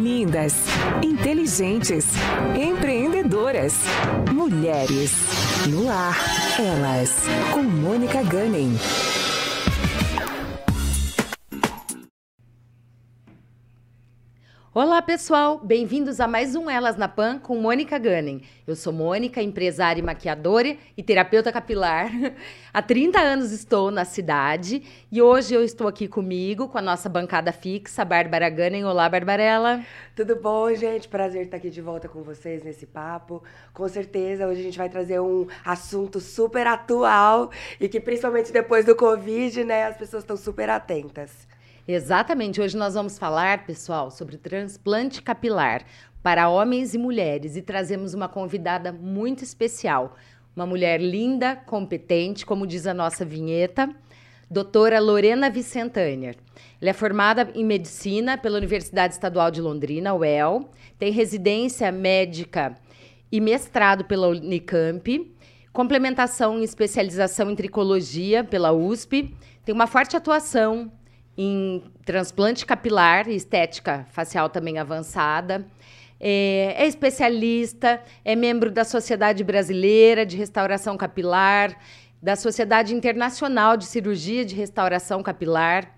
Lindas, inteligentes, empreendedoras. Mulheres. No ar, elas. Com Mônica Gunning. Olá, pessoal! Bem-vindos a mais um Elas na Pan com Mônica Gunning. Eu sou Mônica, empresária e maquiadora e terapeuta capilar. Há 30 anos estou na cidade e hoje eu estou aqui comigo com a nossa bancada fixa, Bárbara Gunning. Olá, Barbarella! Tudo bom, gente? Prazer estar aqui de volta com vocês nesse papo. Com certeza, hoje a gente vai trazer um assunto super atual e que, principalmente depois do Covid, né, as pessoas estão super atentas. Exatamente. Hoje nós vamos falar, pessoal, sobre transplante capilar para homens e mulheres e trazemos uma convidada muito especial, uma mulher linda, competente, como diz a nossa vinheta, doutora Lorena Vicentânia. Ela é formada em medicina pela Universidade Estadual de Londrina, UEL, tem residência médica e mestrado pela Unicamp, complementação e especialização em tricologia pela USP, tem uma forte atuação em transplante capilar estética facial também avançada. É, é, especialista, é membro da Sociedade Brasileira de Restauração Capilar, da Sociedade Internacional de Cirurgia de Restauração Capilar,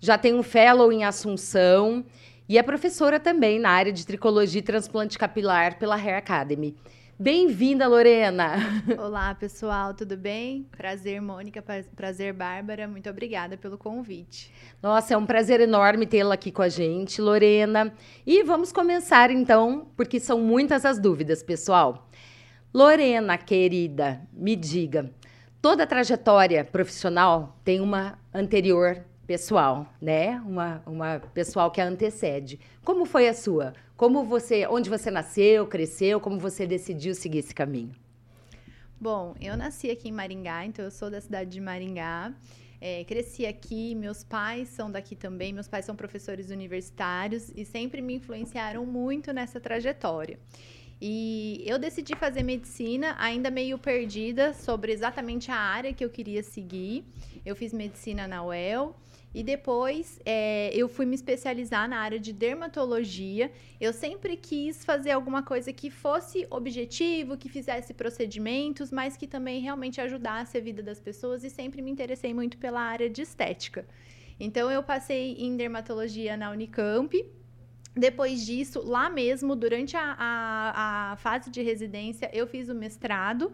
já tem um fellow em Assunção e é professora também na área de tricologia e transplante capilar pela Hair Academy. Bem-vinda, Lorena! Olá, pessoal, tudo bem? Prazer, Mônica, prazer, Bárbara. Muito obrigada pelo convite. Nossa, é um prazer enorme tê-la aqui com a gente, Lorena. E vamos começar então, porque são muitas as dúvidas, pessoal. Lorena, querida, me diga, toda trajetória profissional tem uma anterior pessoal, né? Uma, uma pessoal que a antecede. Como foi a sua? Como você, onde você nasceu, cresceu, como você decidiu seguir esse caminho? Bom, eu nasci aqui em Maringá, então eu sou da cidade de Maringá. É, cresci aqui, meus pais são daqui também, meus pais são professores universitários e sempre me influenciaram muito nessa trajetória. E eu decidi fazer medicina, ainda meio perdida sobre exatamente a área que eu queria seguir. Eu fiz medicina na UEL e depois é, eu fui me especializar na área de dermatologia. Eu sempre quis fazer alguma coisa que fosse objetivo, que fizesse procedimentos, mas que também realmente ajudasse a vida das pessoas e sempre me interessei muito pela área de estética. Então eu passei em dermatologia na Unicamp. Depois disso, lá mesmo, durante a, a, a fase de residência, eu fiz o mestrado.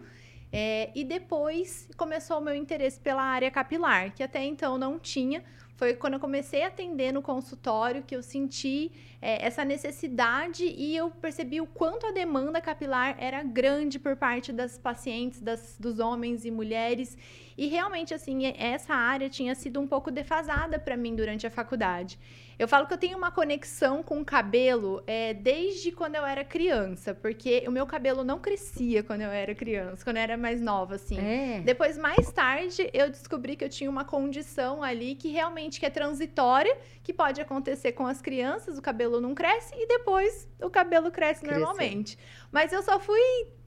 É, e depois começou o meu interesse pela área capilar, que até então não tinha. Foi quando eu comecei a atender no consultório que eu senti é, essa necessidade e eu percebi o quanto a demanda capilar era grande por parte das pacientes, das, dos homens e mulheres. E realmente, assim, essa área tinha sido um pouco defasada para mim durante a faculdade. Eu falo que eu tenho uma conexão com o cabelo é, desde quando eu era criança, porque o meu cabelo não crescia quando eu era criança, quando eu era mais nova, assim. É. Depois, mais tarde, eu descobri que eu tinha uma condição ali que realmente que é transitória, que pode acontecer com as crianças, o cabelo não cresce e depois o cabelo cresce Cresceu. normalmente. Mas eu só fui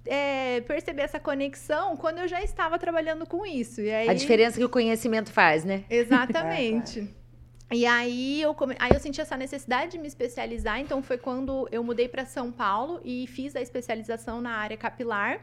é, perceber essa conexão quando eu já estava trabalhando com isso. E aí... A diferença que o conhecimento faz, né? Exatamente. E aí eu, come... aí eu senti essa necessidade de me especializar, então foi quando eu mudei para São Paulo e fiz a especialização na área capilar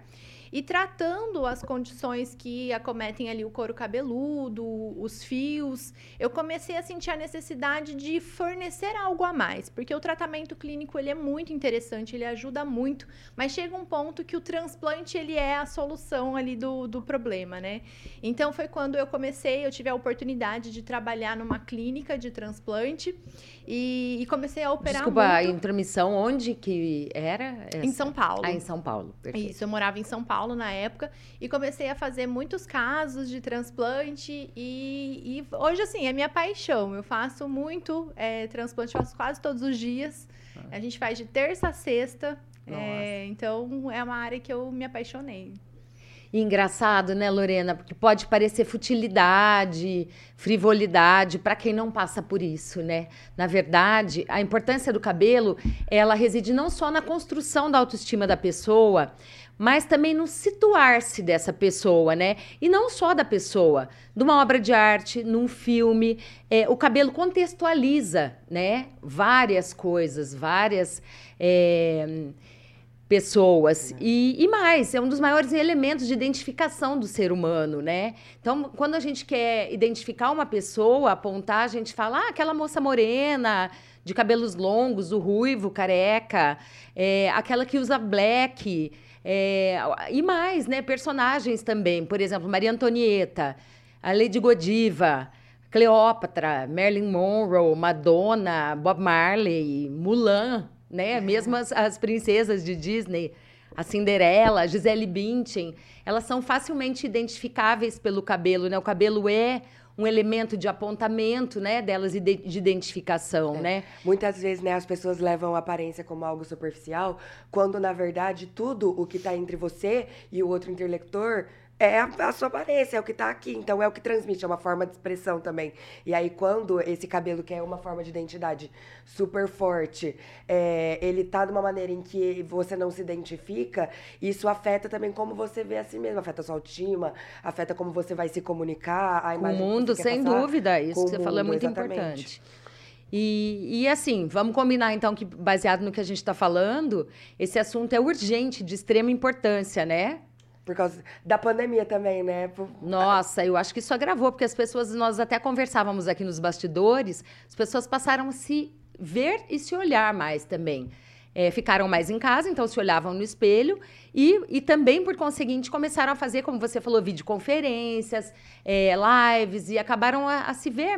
e tratando as condições que acometem ali o couro cabeludo, os fios, eu comecei a sentir a necessidade de fornecer algo a mais, porque o tratamento clínico ele é muito interessante, ele ajuda muito, mas chega um ponto que o transplante ele é a solução ali do, do problema, né? Então foi quando eu comecei, eu tive a oportunidade de trabalhar numa clínica de transplante e, e comecei a operar Desculpa, muito. a intromissão onde que era? Essa? Em São Paulo. Ah, em São Paulo, perfeito. Isso, eu morava em São Paulo na época e comecei a fazer muitos casos de transplante e, e hoje, assim, é minha paixão. Eu faço muito é, transplante, faço quase todos os dias. Ah. A gente faz de terça a sexta, é, então é uma área que eu me apaixonei. E engraçado, né, Lorena? Porque pode parecer futilidade, frivolidade para quem não passa por isso, né? Na verdade, a importância do cabelo, ela reside não só na construção da autoestima da pessoa, mas também no situar-se dessa pessoa, né? E não só da pessoa, de uma obra de arte, num filme. É, o cabelo contextualiza, né? Várias coisas, várias. É, pessoas. E, e, mais, é um dos maiores elementos de identificação do ser humano, né? Então, quando a gente quer identificar uma pessoa, apontar, a gente fala, ah, aquela moça morena, de cabelos longos, o ruivo, careca, é, aquela que usa black. É, e mais, né? Personagens também. Por exemplo, Maria Antonieta, a Lady Godiva. Cleópatra, Marilyn Monroe, Madonna, Bob Marley, Mulan, né? Mesmo as, as princesas de Disney, a Cinderela, a Gisele Bündchen, elas são facilmente identificáveis pelo cabelo, né? O cabelo é um elemento de apontamento, né, delas de, de identificação, é. né? Muitas vezes, né, as pessoas levam a aparência como algo superficial, quando na verdade tudo o que está entre você e o outro interlocutor é a, a, sua aparência, é o que está aqui. Então é o que transmite, é uma forma de expressão também. E aí, quando esse cabelo, que é uma forma de identidade super forte, é, ele tá de uma maneira em que você não se identifica, isso afeta também como você vê a si mesmo, afeta a sua autoestima, afeta como você vai se comunicar, a imagem. O mundo, sem dúvida, isso que você mundo, falou é muito exatamente. importante. E, e, assim, vamos combinar então que, baseado no que a gente está falando, esse assunto é urgente, de extrema importância, né? Por causa da pandemia também, né? Nossa, eu acho que isso agravou, porque as pessoas, nós até conversávamos aqui nos bastidores, as pessoas passaram a se ver e se olhar mais também. É, ficaram mais em casa, então se olhavam no espelho e, e também, por conseguinte, começaram a fazer, como você falou, videoconferências, é, lives e acabaram a, a se ver,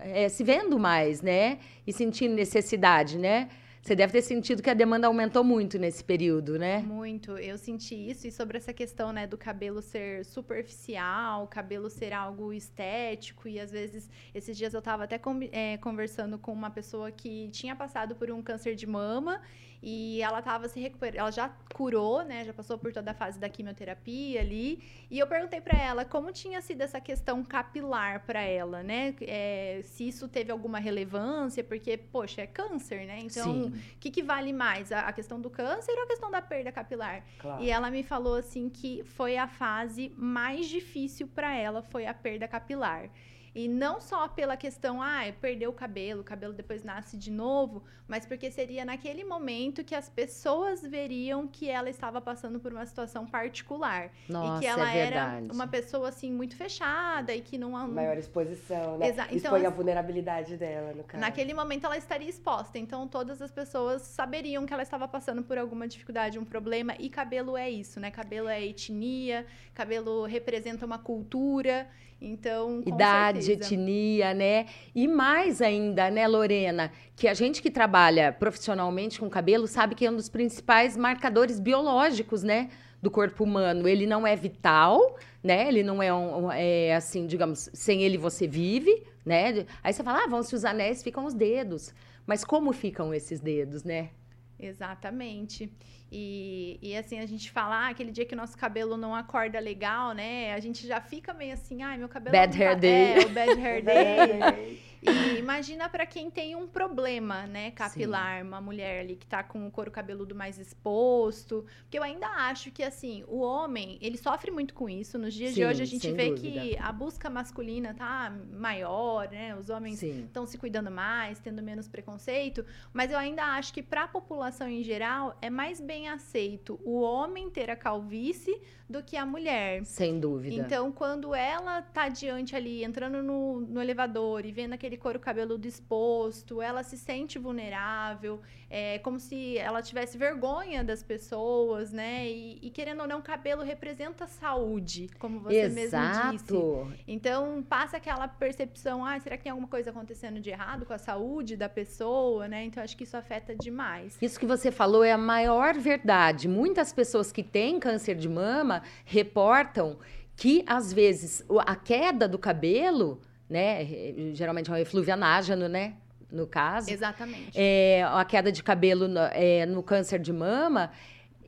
é, se vendo mais, né? E sentindo necessidade, né? Você deve ter sentido que a demanda aumentou muito nesse período, né? Muito. Eu senti isso. E sobre essa questão, né, do cabelo ser superficial, cabelo ser algo estético. E às vezes, esses dias eu estava até é, conversando com uma pessoa que tinha passado por um câncer de mama e ela estava se recuperando, ela já curou, né? Já passou por toda a fase da quimioterapia ali. E eu perguntei para ela como tinha sido essa questão capilar para ela, né? É, se isso teve alguma relevância, porque, poxa, é câncer, né? Então, o que, que vale mais? A, a, questão do câncer ou a questão da perda capilar? Claro. E ela me falou assim que foi a fase mais difícil para ela, foi a perda capilar. E não só pela questão, ah, perdeu o cabelo, o cabelo depois nasce de novo, mas porque seria naquele momento que as pessoas veriam que ela estava passando por uma situação particular. Nossa, e que ela é era uma pessoa, assim, muito fechada e que não... Maior exposição, né? Exa então, Expõe a vulnerabilidade dela, no caso. Naquele momento ela estaria exposta, então todas as pessoas saberiam que ela estava passando por alguma dificuldade, um problema, e cabelo é isso, né? Cabelo é etnia, cabelo representa uma cultura, então, idade, certeza. etnia, né? E mais ainda, né, Lorena, que a gente que trabalha profissionalmente com cabelo sabe que é um dos principais marcadores biológicos, né, do corpo humano. Ele não é vital, né? Ele não é um, é, assim, digamos, sem ele você vive, né? Aí você fala, ah, vão se os anéis, ficam os dedos. Mas como ficam esses dedos, né? Exatamente. E, e assim, a gente fala, ah, aquele dia que o nosso cabelo não acorda legal, né? A gente já fica meio assim, ai, meu cabelo bad hair tá... day. É, o bad hair day. E imagina para quem tem um problema, né, capilar, Sim. uma mulher ali que tá com o couro cabeludo mais exposto, porque eu ainda acho que assim, o homem, ele sofre muito com isso. Nos dias Sim, de hoje a gente vê dúvida. que a busca masculina tá maior, né? Os homens estão se cuidando mais, tendo menos preconceito, mas eu ainda acho que para a população em geral é mais bem aceito o homem ter a calvície do que a mulher. Sem dúvida. Então, quando ela tá diante ali, entrando no, no elevador e vendo aquele couro cabeludo exposto, ela se sente vulnerável, é como se ela tivesse vergonha das pessoas, né? E, e querendo ou não, cabelo representa saúde, como você Exato. mesmo disse. Então, passa aquela percepção, ah, será que tem alguma coisa acontecendo de errado com a saúde da pessoa, né? Então, acho que isso afeta demais. Isso que você falou é a maior verdade. Muitas pessoas que têm câncer de mama reportam que, às vezes, a queda do cabelo, né? Geralmente é um efluvianágeno, né? No caso. Exatamente. É, a queda de cabelo no, é, no câncer de mama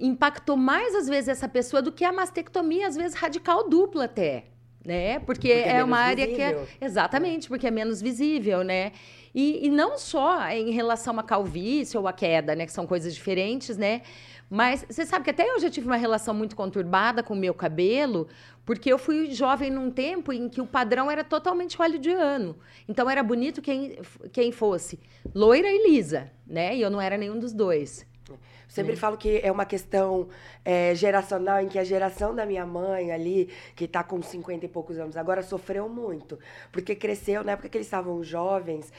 impactou mais, às vezes, essa pessoa do que a mastectomia, às vezes, radical dupla até. Né? Porque, Porque é é, uma menos área que é. visível. Exatamente, porque é menos visível, né? E, e não só em relação à calvície ou à queda, né? Que são coisas diferentes, né? Mas você sabe que até eu já tive uma relação muito conturbada com o meu cabelo, porque eu fui jovem num tempo em que o padrão era totalmente hollywoodiano. Então era bonito quem, quem fosse loira e lisa, né? E eu não era nenhum dos dois. Sempre falo que é uma questão é, geracional, em que a geração da minha mãe ali, que tá com 50 e poucos anos agora, sofreu muito. Porque cresceu, na época que eles estavam jovens,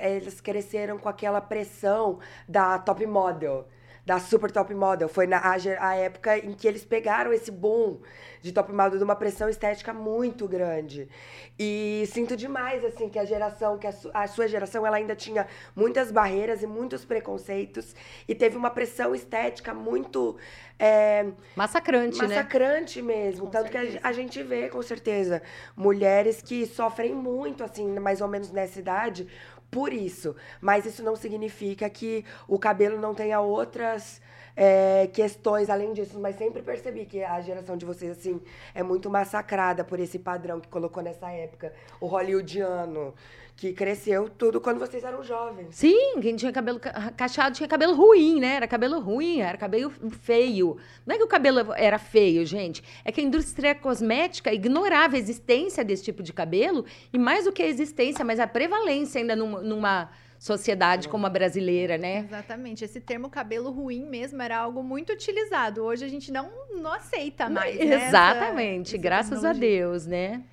eles cresceram com aquela pressão da top model. Da super top model. Foi na a, ge- a época em que eles pegaram esse boom de top model de uma pressão estética muito grande. E sinto demais, assim, que a geração, que a, su- a sua geração, ela ainda tinha muitas barreiras e muitos preconceitos. E teve uma pressão estética muito é, Massacrante, né? massacrante mesmo. Com Tanto que certeza. a, a gente vê, com certeza, mulheres que sofrem muito, assim, mais ou menos nessa idade, por isso. Mas isso não significa que o cabelo não tenha outras é, questões além disso. Mas sempre percebi que a geração de vocês, assim, é muito massacrada por esse padrão que colocou nessa época. O hollywoodiano, que cresceu tudo quando vocês eram jovens. Sim, quem tinha cabelo ca- cacheado tinha cabelo ruim, né? Era cabelo ruim, era cabelo feio. Não é que o cabelo era feio, gente. É que a indústria cosmética ignorava a existência desse tipo de cabelo e mais do que a existência, mas a prevalência ainda numa, numa sociedade como a brasileira, né? Exatamente. Esse termo cabelo ruim mesmo era algo muito utilizado. Hoje a gente não, não aceita mais. né, Exatamente, essa graças a. Deus, né?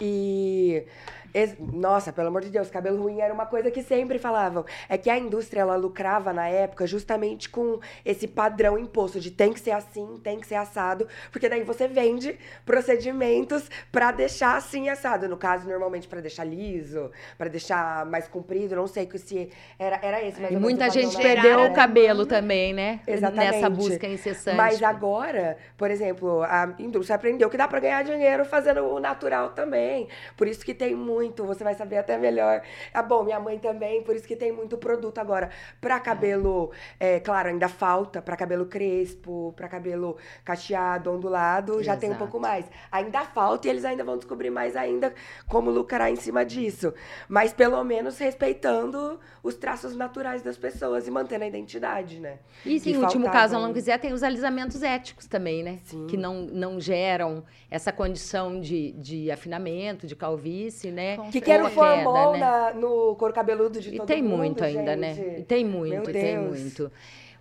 E ex- nossa, pelo amor de Deus, cabelo ruim era uma coisa que sempre falavam. É que a indústria ela lucrava na época justamente com esse padrão imposto de tem que ser assim, tem que ser assado, porque daí você vende procedimentos pra deixar assim assado, no caso normalmente pra deixar liso, pra deixar mais comprido, não sei que se era era esse, menos muita gente perdeu época, o cabelo também, né? Exatamente. Nessa busca incessante. Mas agora, por exemplo, a indústria aprendeu que dá pra ganhar dinheiro fazendo o natural também. Por isso que tem muito, você vai saber até melhor. Ah, bom, minha mãe também, por isso que tem muito produto agora. Pra cabelo, é, claro, ainda falta, pra cabelo crespo, pra cabelo cacheado, ondulado, já tem um Exato. pouco mais. Ainda falta e eles ainda vão descobrir mais ainda como lucrar em cima disso. Mas pelo menos respeitando os traços naturais das pessoas e mantendo a identidade, né? E sim, em último caso, ela não quiser, tem os alisamentos éticos também, né? Sim. Que não, não geram essa condição de, de afinamento, de calvície, né? Com Que que era o Ou a queda, formol né? na- no couro cabeludo de E todo tem mundo, muito ainda, né? gente. E tem muito, Meu e tem muito.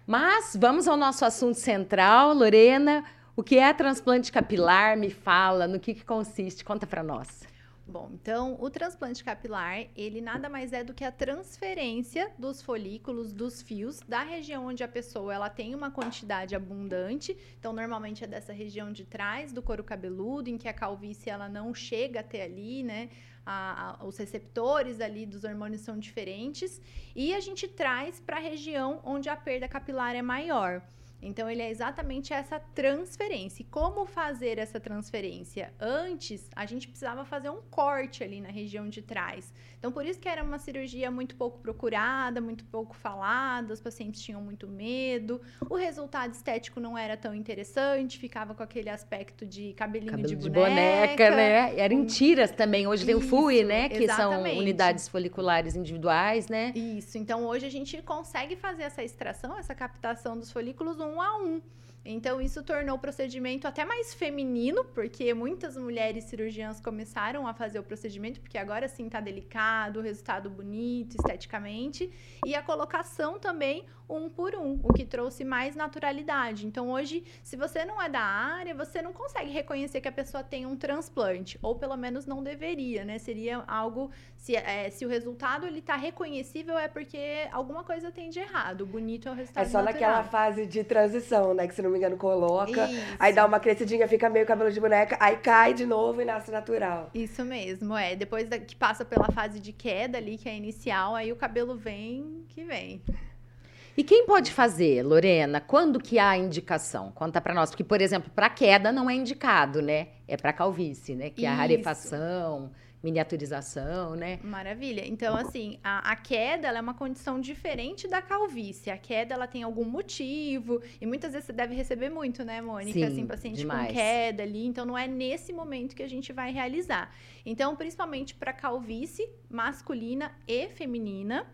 Mas vamos ao nosso assunto central, Lorena. O que é transplante capilar? Me fala, no que, que consiste? Conta pra nós. Bom, então o transplante capilar, ele nada mais é do que a transferência dos folículos, dos fios, da região onde a pessoa ela tem uma quantidade abundante. Então, normalmente é dessa região de trás do couro cabeludo, em que a calvície ela não chega até ali, né? A- a- os receptores ali dos hormônios são diferentes. E a gente traz para a região onde a perda capilar é maior. Então, ele é exatamente essa transferência. E como fazer essa transferência? Antes, a gente precisava fazer um corte ali na região de trás. Então, por isso que era uma cirurgia muito pouco procurada, muito pouco falada, os pacientes tinham muito medo, o resultado estético não era tão interessante, ficava com aquele aspecto de cabelinho Cabelo de, de boneca. boneca, né? Era em tiras também. Hoje tem o FUI, né? Que são exatamente. unidades foliculares individuais, né? Isso, então hoje a gente consegue fazer essa extração, essa captação dos folículos um a um. Então, isso tornou o procedimento até mais feminino, porque muitas mulheres cirurgiãs começaram a fazer o procedimento, porque agora sim tá delicado, resultado bonito, esteticamente, e a colocação também um por um, o que trouxe mais naturalidade. Então, hoje, se você não é da área, você não consegue reconhecer que a pessoa tem um transplante, ou pelo menos não deveria, né? Seria algo se, é, se o resultado ele tá reconhecível é porque alguma coisa tem de errado. O bonito é o resultado É só naquela natural. fase de transição, né? Que se não me engano coloca. Isso. Aí dá uma crescidinha, fica meio cabelo de boneca, aí cai de novo e nasce natural. Isso mesmo, é. Depois da- que passa pela fase de queda ali, que é inicial, aí o cabelo vem que vem. E quem pode fazer, Lorena? Quando que há indicação? Conta pra nós. Porque, por exemplo, para queda não é indicado, né? É para calvície, né? Que é a Isso. rarefação, miniaturização, né? Maravilha. Então, assim, a, a queda ela é uma condição diferente da calvície. A queda ela tem algum motivo e muitas vezes você deve receber muito, né, Mônica? Sim, assim, paciente demais. com queda ali. Então, não é nesse momento que a gente vai realizar. Então, principalmente para calvície masculina e feminina.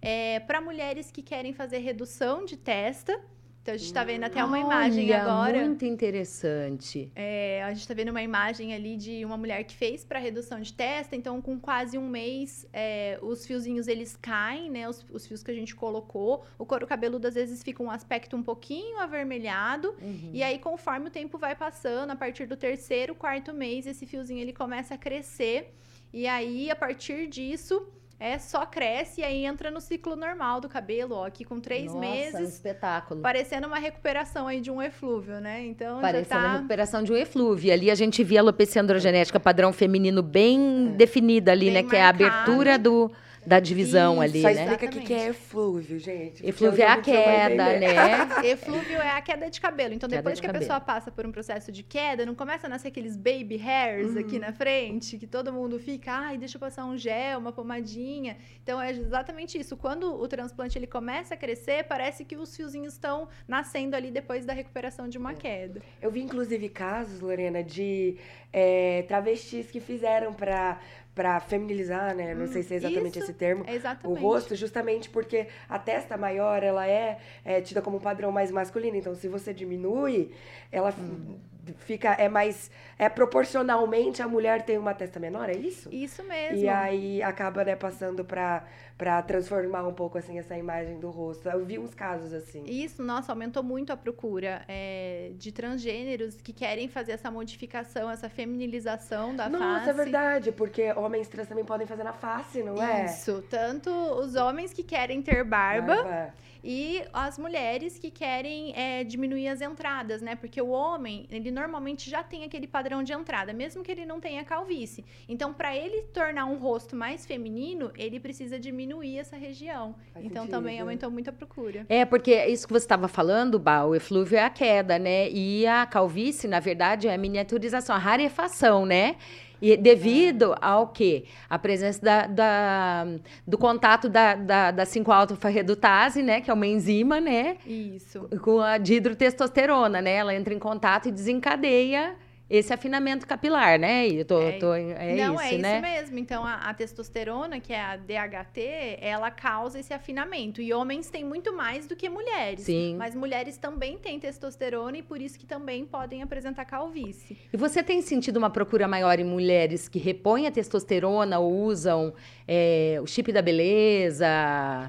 É, para mulheres que querem fazer redução de testa. Então, a gente está vendo até uma imagem Olha, agora. Muito interessante. É, a gente está vendo uma imagem ali de uma mulher que fez para redução de testa, então com quase um mês é, os fiozinhos eles caem, né? Os, os fios que a gente colocou. O couro cabeludo às vezes fica um aspecto um pouquinho avermelhado. E aí, conforme o tempo vai passando, a partir do terceiro, quarto mês, esse fiozinho ele começa a crescer. E aí, a partir disso, é só cresce e aí entra no ciclo normal do cabelo, ó, aqui com três Nossa, um meses. espetáculo. Parecendo uma recuperação aí de um eflúvio, né? Então Parecendo já a tá... recuperação de um eflúvio. Ali a gente via a alopecia androgenética padrão feminino bem definida ali, É. Bem né? Que é a abertura do, da divisão Isso, ali, Só né? explica o que, que é eflúvio, gente. Eflúvio é a queda, né? Eflúvio é a queda de cabelo. Então, Queda depois de que a cabelo. pessoa passa por um processo de queda, não começa a nascer aqueles baby hairs aqui na frente, que todo mundo fica, ai, deixa eu passar um gel, uma pomadinha. Então, é exatamente isso. Quando o transplante ele começa a crescer, parece que os fiozinhos estão nascendo ali depois da recuperação de uma queda. Eu vi, inclusive, casos, Lorena, de é, travestis que fizeram pra, pra feminilizar, né? Não sei se é exatamente isso. esse termo. É O exatamente. rosto, justamente porque a testa maior, ela é, é tida como um padrão mais masculino. Então, se você diminui, ela Hum. Fica, é mais, é proporcionalmente a mulher tem uma testa menor, é isso? Isso mesmo. E aí acaba, né, passando pra, pra transformar um pouco, assim, essa imagem do rosto. Eu vi uns casos assim. Isso, nossa, aumentou muito a procura é, de transgêneros que querem fazer essa modificação, essa feminilização da Nossa, face. é verdade, porque homens trans também podem fazer na face, não é? Isso, tanto os homens que querem ter barba, Barba. E as mulheres que querem é, diminuir as entradas, né? Porque o homem, ele normalmente já tem aquele padrão de entrada, mesmo que ele não tenha calvície. Então, para ele tornar um rosto mais feminino, ele precisa diminuir essa região. Faz então, sentido. também aumentou muito a procura. É, porque isso que você estava falando, Bá, o eflúvio é a queda, né? E a calvície, na verdade, é a miniaturização, a rarefação, né? E devido ao quê? A presença da, da- do contato da, da, da 5-alfa-redutase, né? Que é uma enzima, né? Isso. Com a dihidrotestosterona, né? Ela entra em contato e desencadeia esse afinamento capilar, né? E eu tô, É, tô- é não, isso, é isso né? mesmo. Então, a, a testosterona, que é a DHT, ela causa esse afinamento. E homens têm muito mais do que mulheres. Sim. Mas mulheres também têm testosterona e por isso que também podem apresentar calvície. E você tem sentido uma procura maior em mulheres que repõem a testosterona ou usam é, o chip da beleza,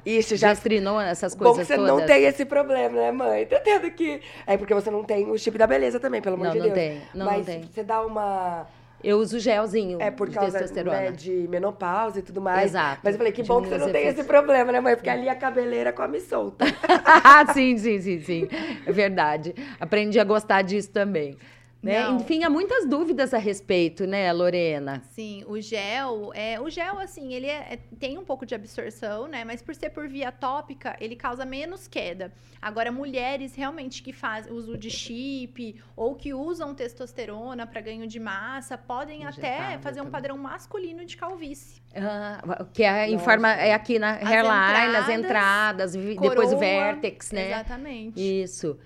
Isso, já gestrinona, essas Bom que coisas você todas? não tem esse problema, né, mãe? Tá tendo que. É porque você não tem o chip da beleza também, pelo amor Não, de não Deus. tem, não, Mas não tem. você dá uma. Eu uso gelzinho É por de causa testosterona. né, de menopausa e tudo mais. Exato. Mas eu falei, que bom que você não tem esse problema, né, mãe? Porque ali a cabeleira come solta. sim, sim, sim, sim. É verdade. Aprendi a gostar disso também. Né? Não. Enfim, há muitas dúvidas a respeito, né, Lorena? Sim, o gel, é, o gel, assim, ele é- é- tem um pouco de absorção, né? Mas por ser por via tópica, ele causa menos queda. Agora, mulheres realmente que fazem uso de chip ou que usam testosterona para ganho de massa, podem até fazer um também. padrão masculino de calvície. Ah, que é em forma, é aqui na hairline, as entradas, entradas, vi- depois o coroa, vértex, né? Exatamente. Isso.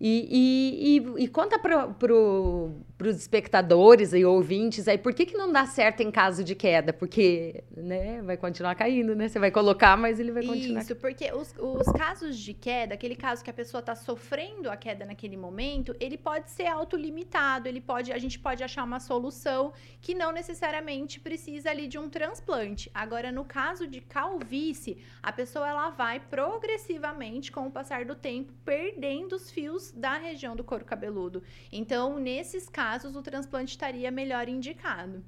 E, conta para pro, os espectadores e ouvintes aí, por que, que não dá certo em caso de queda? Porque né, vai continuar caindo, né? Você vai colocar, mas ele vai continuar Isso, porque os, os casos de queda, aquele caso que a pessoa está sofrendo a queda naquele momento, ele pode ser autolimitado, ele pode, a gente pode achar uma solução que não necessariamente precisa ali de um transplante. Agora, no caso de calvície, a pessoa ela vai progressivamente, com o passar do tempo, perdendo os fios da região do couro cabeludo. Então, nesses casos, o transplante estaria melhor indicado.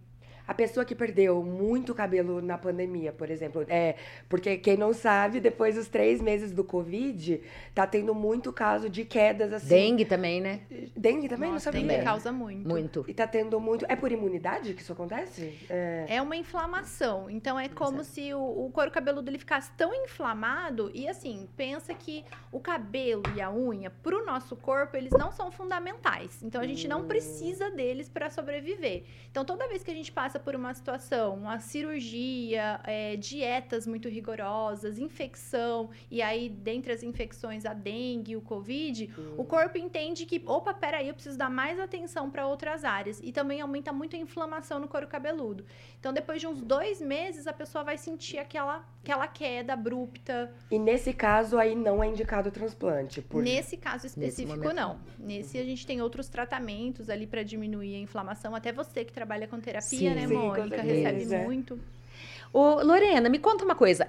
A pessoa que perdeu muito cabelo na pandemia, por exemplo, é porque quem não sabe, depois dos três meses do Covid, tá tendo muito caso de quedas assim. Dengue também, né? Dengue também? não Nossa, sabia. dengue causa muito. Muito. E tá tendo muito. É por imunidade que isso acontece? É. É uma inflamação. Então é como se o, o couro cabeludo ele ficasse tão inflamado e assim, pensa que o cabelo e a unha pro nosso corpo, eles não são fundamentais. Então a gente não precisa deles para sobreviver. Então toda vez que a gente passa passa por uma situação, uma cirurgia, é, dietas muito rigorosas, infecção, e aí, dentre as infecções, a dengue, o covid, hum. o corpo entende que, opa, peraí, eu preciso dar mais atenção para outras áreas. E também aumenta muito a inflamação no couro cabeludo. Então, depois de uns dois meses, a pessoa vai sentir aquela, aquela queda abrupta. E nesse caso, aí não é indicado o transplante? Por... Nesse caso específico, Nesse não. Nesse, a gente tem outros tratamentos ali para diminuir a inflamação. Até você que trabalha com terapia, sim, né, sim, Mônica? Recebe é. muito. Ô, Lorena, me conta uma coisa.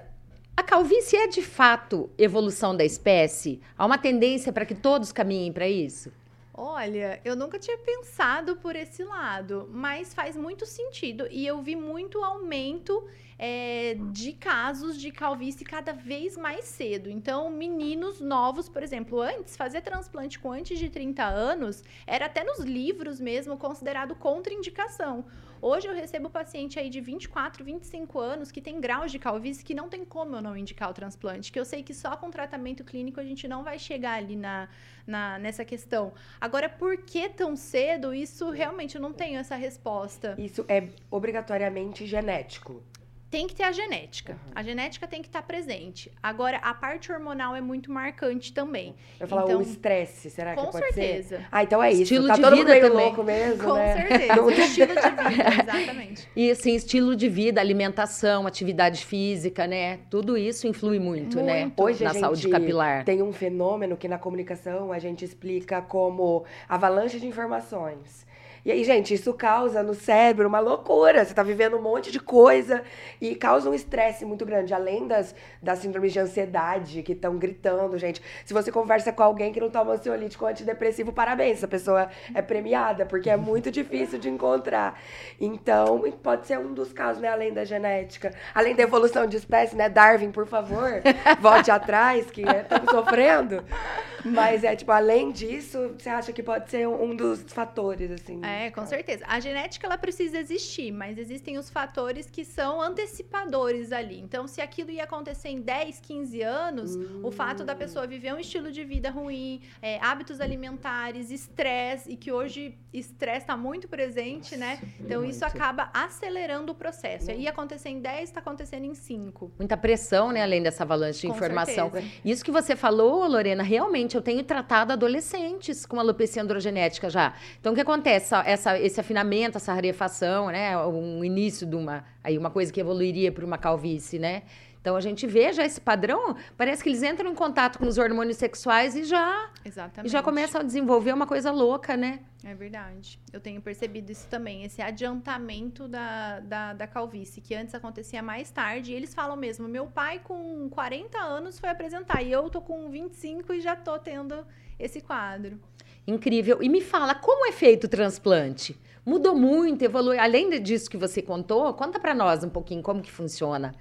A calvície é de fato evolução da espécie? Há uma tendência para que todos caminhem para isso? Olha, eu nunca tinha pensado por esse lado, mas faz muito sentido e eu vi muito aumento é, de casos de calvície cada vez mais cedo. Então, meninos novos, por exemplo, antes, fazer transplante com antes de 30 anos era até nos livros mesmo considerado contraindicação. Hoje eu recebo paciente aí de 24, 25 anos que tem graus de calvície que não tem como eu não indicar o transplante, que eu sei que só com tratamento clínico a gente não vai chegar ali na, na nessa questão. Agora, por que tão cedo? Isso realmente eu não tenho essa resposta. Isso é obrigatoriamente genético tem que ter a genética. Uhum. A genética tem que estar tá presente. Agora, a parte hormonal é muito marcante também. Eu falar então, o estresse, será que pode certeza. ser? Ah, então é isso. Estilo tá de todo vida meio também. louco mesmo, Com né? certeza. estilo de vida, exatamente. E assim, estilo de vida, alimentação, atividade física, né? Tudo isso influi muito, né? muito. né? Hoje na saúde capilar. Tem um fenômeno que na comunicação a gente explica como avalanche de informações. E aí, gente, isso causa no cérebro uma loucura. Você tá vivendo um monte de coisa e causa um estresse muito grande. Além das, das síndromes de ansiedade que estão gritando, gente. Se você conversa com alguém que não toma ansiolítico ou antidepressivo, parabéns. Essa pessoa é premiada, porque é muito difícil de encontrar. Então, pode ser um dos casos, né? Além da genética. Além da evolução de espécie, né? Darwin, por favor, volte atrás, que estamos sofrendo. Mas é tipo, além disso, você acha que pode ser um, dos fatores, assim? É, com certeza. A genética ela precisa existir, mas existem os fatores que são antecipadores ali. Então, se aquilo ia acontecer em 10, 15 anos, hum. o fato da pessoa viver um estilo de vida ruim, é, hábitos alimentares, estresse, e que hoje estresse está muito presente, né? Nossa, né? Então, muito. isso acaba acelerando o processo. Ia acontecer em 10, está acontecendo em 5. Muita pressão, né? Além dessa avalanche de com informação. Certeza. Isso que você falou, Lorena, realmente eu tenho tratado adolescentes com alopecia androgenética já. Então, o que acontece? Essa, essa, esse afinamento, essa rarefação, né? Um início de uma, aí uma coisa que evoluiria para uma calvície, né? Então a gente vê já esse padrão, parece que eles entram em contato com os hormônios sexuais e já Exatamente. e já começam a desenvolver uma coisa louca, né? É verdade. Eu tenho percebido isso também, esse adiantamento da, da, da calvície, que antes acontecia mais tarde. E eles falam mesmo: meu pai com 40 anos foi apresentar, e eu tô com 25 e já tô tendo esse quadro. Incrível. E me fala, como é feito o transplante? Mudou muito, evoluiu. Além disso que você contou, conta para nós um pouquinho como que funciona.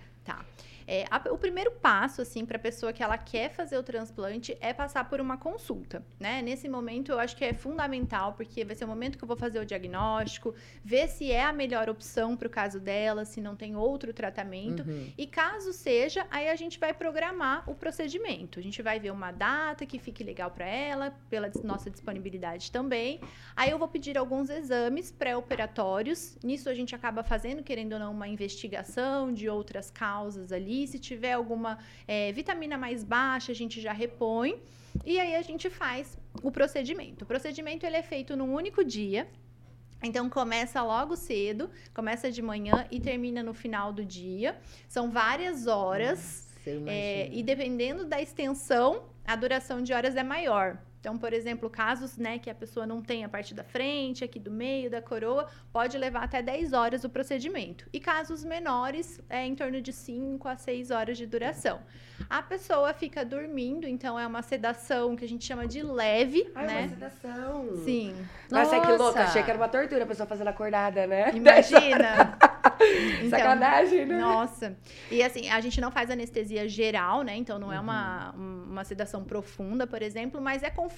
É, a, o primeiro passo, assim, para a pessoa que ela quer fazer o transplante é passar por uma consulta, né? Nesse momento, eu acho que é fundamental, porque vai ser o momento que eu vou fazer o diagnóstico, ver se é a melhor opção para o caso dela, se não tem outro tratamento. Uhum. E caso seja, aí a gente vai programar o procedimento. A gente vai ver uma data que fique legal para ela, pela nossa disponibilidade também. Aí eu vou pedir alguns exames pré-operatórios. Nisso a gente acaba fazendo, querendo ou não, uma investigação de outras causas ali se tiver alguma é, vitamina mais baixa, a gente já repõe. E aí a gente faz o procedimento. O procedimento ele é feito num único dia. Então começa logo cedo, começa de manhã e termina no final do dia. São várias horas. Nossa, é, e dependendo da extensão, a duração de horas é maior. Então, por exemplo, casos né, que a pessoa não tem a parte da frente, aqui do meio, da coroa, pode levar até 10 horas o procedimento. E casos menores, é em torno de 5 a 6 horas de duração. A pessoa fica dormindo, então é uma sedação que a gente chama de leve, Ai, né? uma sedação. Sim. Nossa, Nossa, que louca. Achei que era uma tortura a pessoa fazendo acordada, né? Imagina. então, Sacanagem, né? Nossa. E assim, a gente não faz anestesia geral, né? Então não é uma, uhum. uma sedação profunda, por exemplo, mas é confortável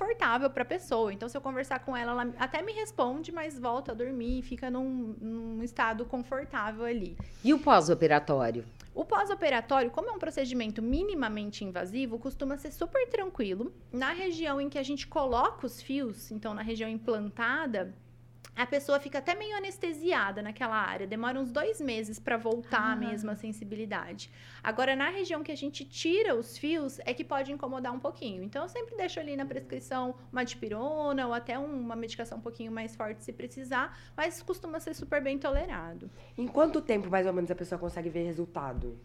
para a pessoa. Então, se eu conversar com ela, ela até me responde, mas volta a dormir e fica num, num estado confortável ali. E o pós-operatório? O pós-operatório, como é um procedimento minimamente invasivo, costuma ser super tranquilo. Na região em que a gente coloca os fios, então na região implantada, a pessoa fica até meio anestesiada naquela área, demora uns dois meses para voltar Ah. mesmo a sensibilidade. Agora, na região que a gente tira os fios, é que pode incomodar um pouquinho. Então, eu sempre deixo ali na prescrição uma dipirona ou até um- uma medicação um pouquinho mais forte se precisar, mas costuma ser super bem tolerado. Em quanto tempo, mais ou menos, a pessoa consegue ver resultado?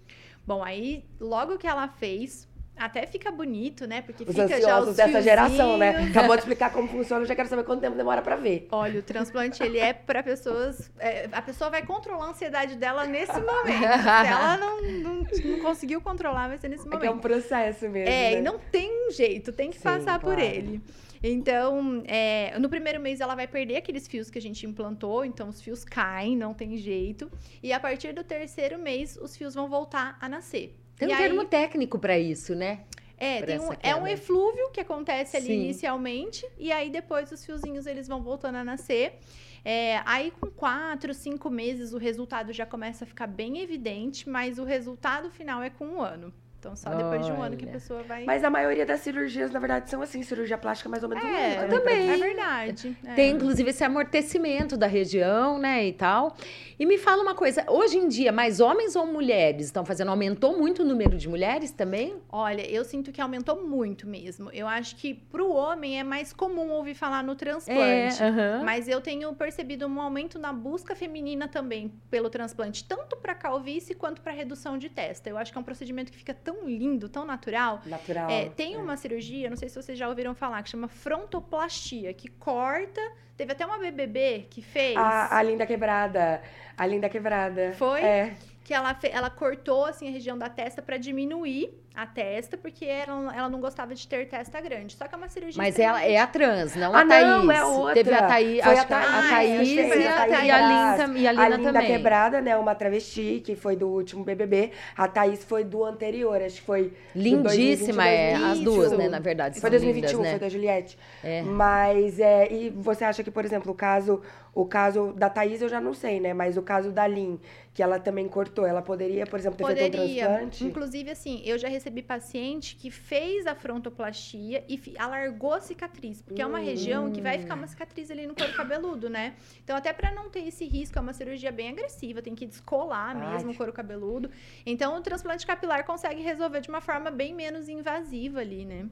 Bom, aí, logo que ela fez, até fica bonito, né? Porque Os fica já ansiosos os dessa geração, né? Acabou de explicar como funciona, eu já quero saber quanto tempo demora pra ver. Olha, o transplante ele é para pessoas. é, a pessoa vai controlar a ansiedade dela nesse momento. Se ela não, não, não conseguiu controlar, vai ser nesse É que é um momento. processo mesmo. É, né? e não tem um jeito, tem que Sim, passar por claro. ele. Então, é, no primeiro mês ela vai perder aqueles fios que a gente implantou, então os fios caem, não tem jeito. E a partir do terceiro mês, os fios vão voltar a nascer. Tem E um aí- termo técnico para isso, né? É, um, é um eflúvio que acontece ali Sim. inicialmente, e aí depois os fiozinhos eles vão voltando a nascer. É, aí com quatro, cinco meses o resultado já começa a ficar bem evidente, mas o resultado final é com um ano. Então só depois de um ano que a Olha. pessoa vai. Mas a maioria das cirurgias, na verdade, são assim. Cirurgia plástica mais ou menos um ano é, também. pra- também. é verdade. é. Tem, inclusive, esse amortecimento da região, né, e tal. E me fala uma coisa, hoje em dia, mais homens ou mulheres estão fazendo? Aumentou muito o número de mulheres também? Olha, eu sinto que aumentou muito mesmo. Eu acho que pro homem é mais comum ouvir falar no transplante. É. Mas eu tenho percebido um aumento na busca feminina também pelo transplante, tanto para calvície quanto para redução de testa. Eu acho que é um procedimento que fica tão lindo, tão natural. Natural. É, tem uma cirurgia, não sei se vocês já ouviram falar, que chama frontoplastia, que corta. Teve até uma BBB que fez. A, a linda quebrada. A linda quebrada. Foi? É. que ela, fe- ela cortou assim a região da testa para diminuir a testa, porque ela, ela não gostava de ter testa grande. Só que é uma cirurgia. Mas ela é a trans, não Ah, a Thaís. não, é outra. Teve a Thaís, Foi acho a a, Thaís, a Thaís e, foi a a, Thaís e a. Linda, e a A Lina Linda também. Quebrada, né? Uma travesti, que foi do último BBB. A Thaís foi do anterior, acho que foi... Lindíssima, é. 2020, As duas, né, 2021. na verdade, Foi são 2021, lindas, né? foi da Juliette. É. Mas, é, e você acha que, por exemplo, o caso, o caso da Thaís eu já não sei, né? Mas o caso da Lin, que ela também cortou, ela poderia, por exemplo, ter feito um Poderia. transplante? Inclusive, assim, eu já recebi paciente que fez a frontoplastia e alargou a cicatriz, porque é uma região que vai ficar uma cicatriz ali no couro cabeludo, né? Então, até para não ter esse risco, é uma cirurgia bem agressiva, tem que descolar Ai. mesmo o couro cabeludo. Então, o transplante capilar consegue resolver de uma forma bem menos invasiva ali, né?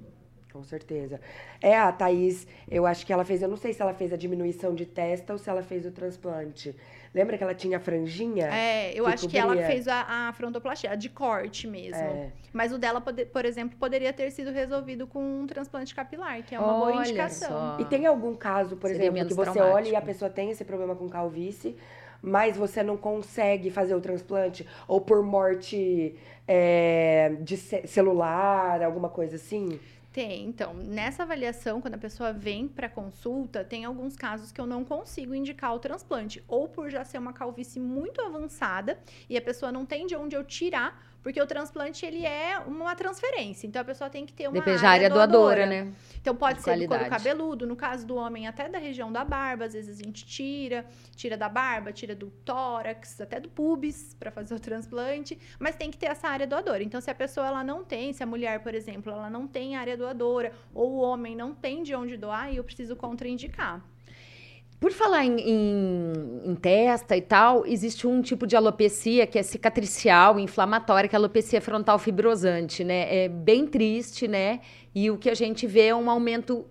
Com certeza. É, a Thaís, eu acho que ela fez, eu não sei se ela fez a diminuição de testa ou se ela fez o transplante. Lembra que ela tinha franjinha? É, eu Que acho que ela cobria. fez a, a frontoplastia, a de corte mesmo. É. Mas o dela, pode- por exemplo, poderia ter sido resolvido com um transplante capilar, que é uma boa Olha indicação. só. E tem algum caso, por Seria exemplo, que você traumático. olha e a pessoa tem esse problema com calvície, mas você não consegue fazer o transplante? Ou por morte é, de ce- celular, alguma coisa assim? Tem, então, nessa avaliação, quando a pessoa vem para consulta, tem alguns casos que eu não consigo indicar o transplante, ou por já ser uma calvície muito avançada e a pessoa não tem de onde eu tirar, porque o transplante ele é uma transferência, então a pessoa tem que ter uma Depende da área doadora, doadora. né? Então pode de ser do couro qualidade. cabeludo, no caso do homem até da região da barba, às vezes a gente tira, tira da barba, tira do tórax, até do pubis para fazer o transplante, mas tem que ter essa área doadora. Então se a pessoa ela não tem, se a mulher, por exemplo, ela não tem área doadora ou o homem não tem de onde doar, aí eu preciso contraindicar. Por falar em, em- em testa e tal, existe um tipo de alopecia que é cicatricial, inflamatória, que é a alopecia frontal fibrosante, né? É bem triste, né? E o que a gente vê é um aumento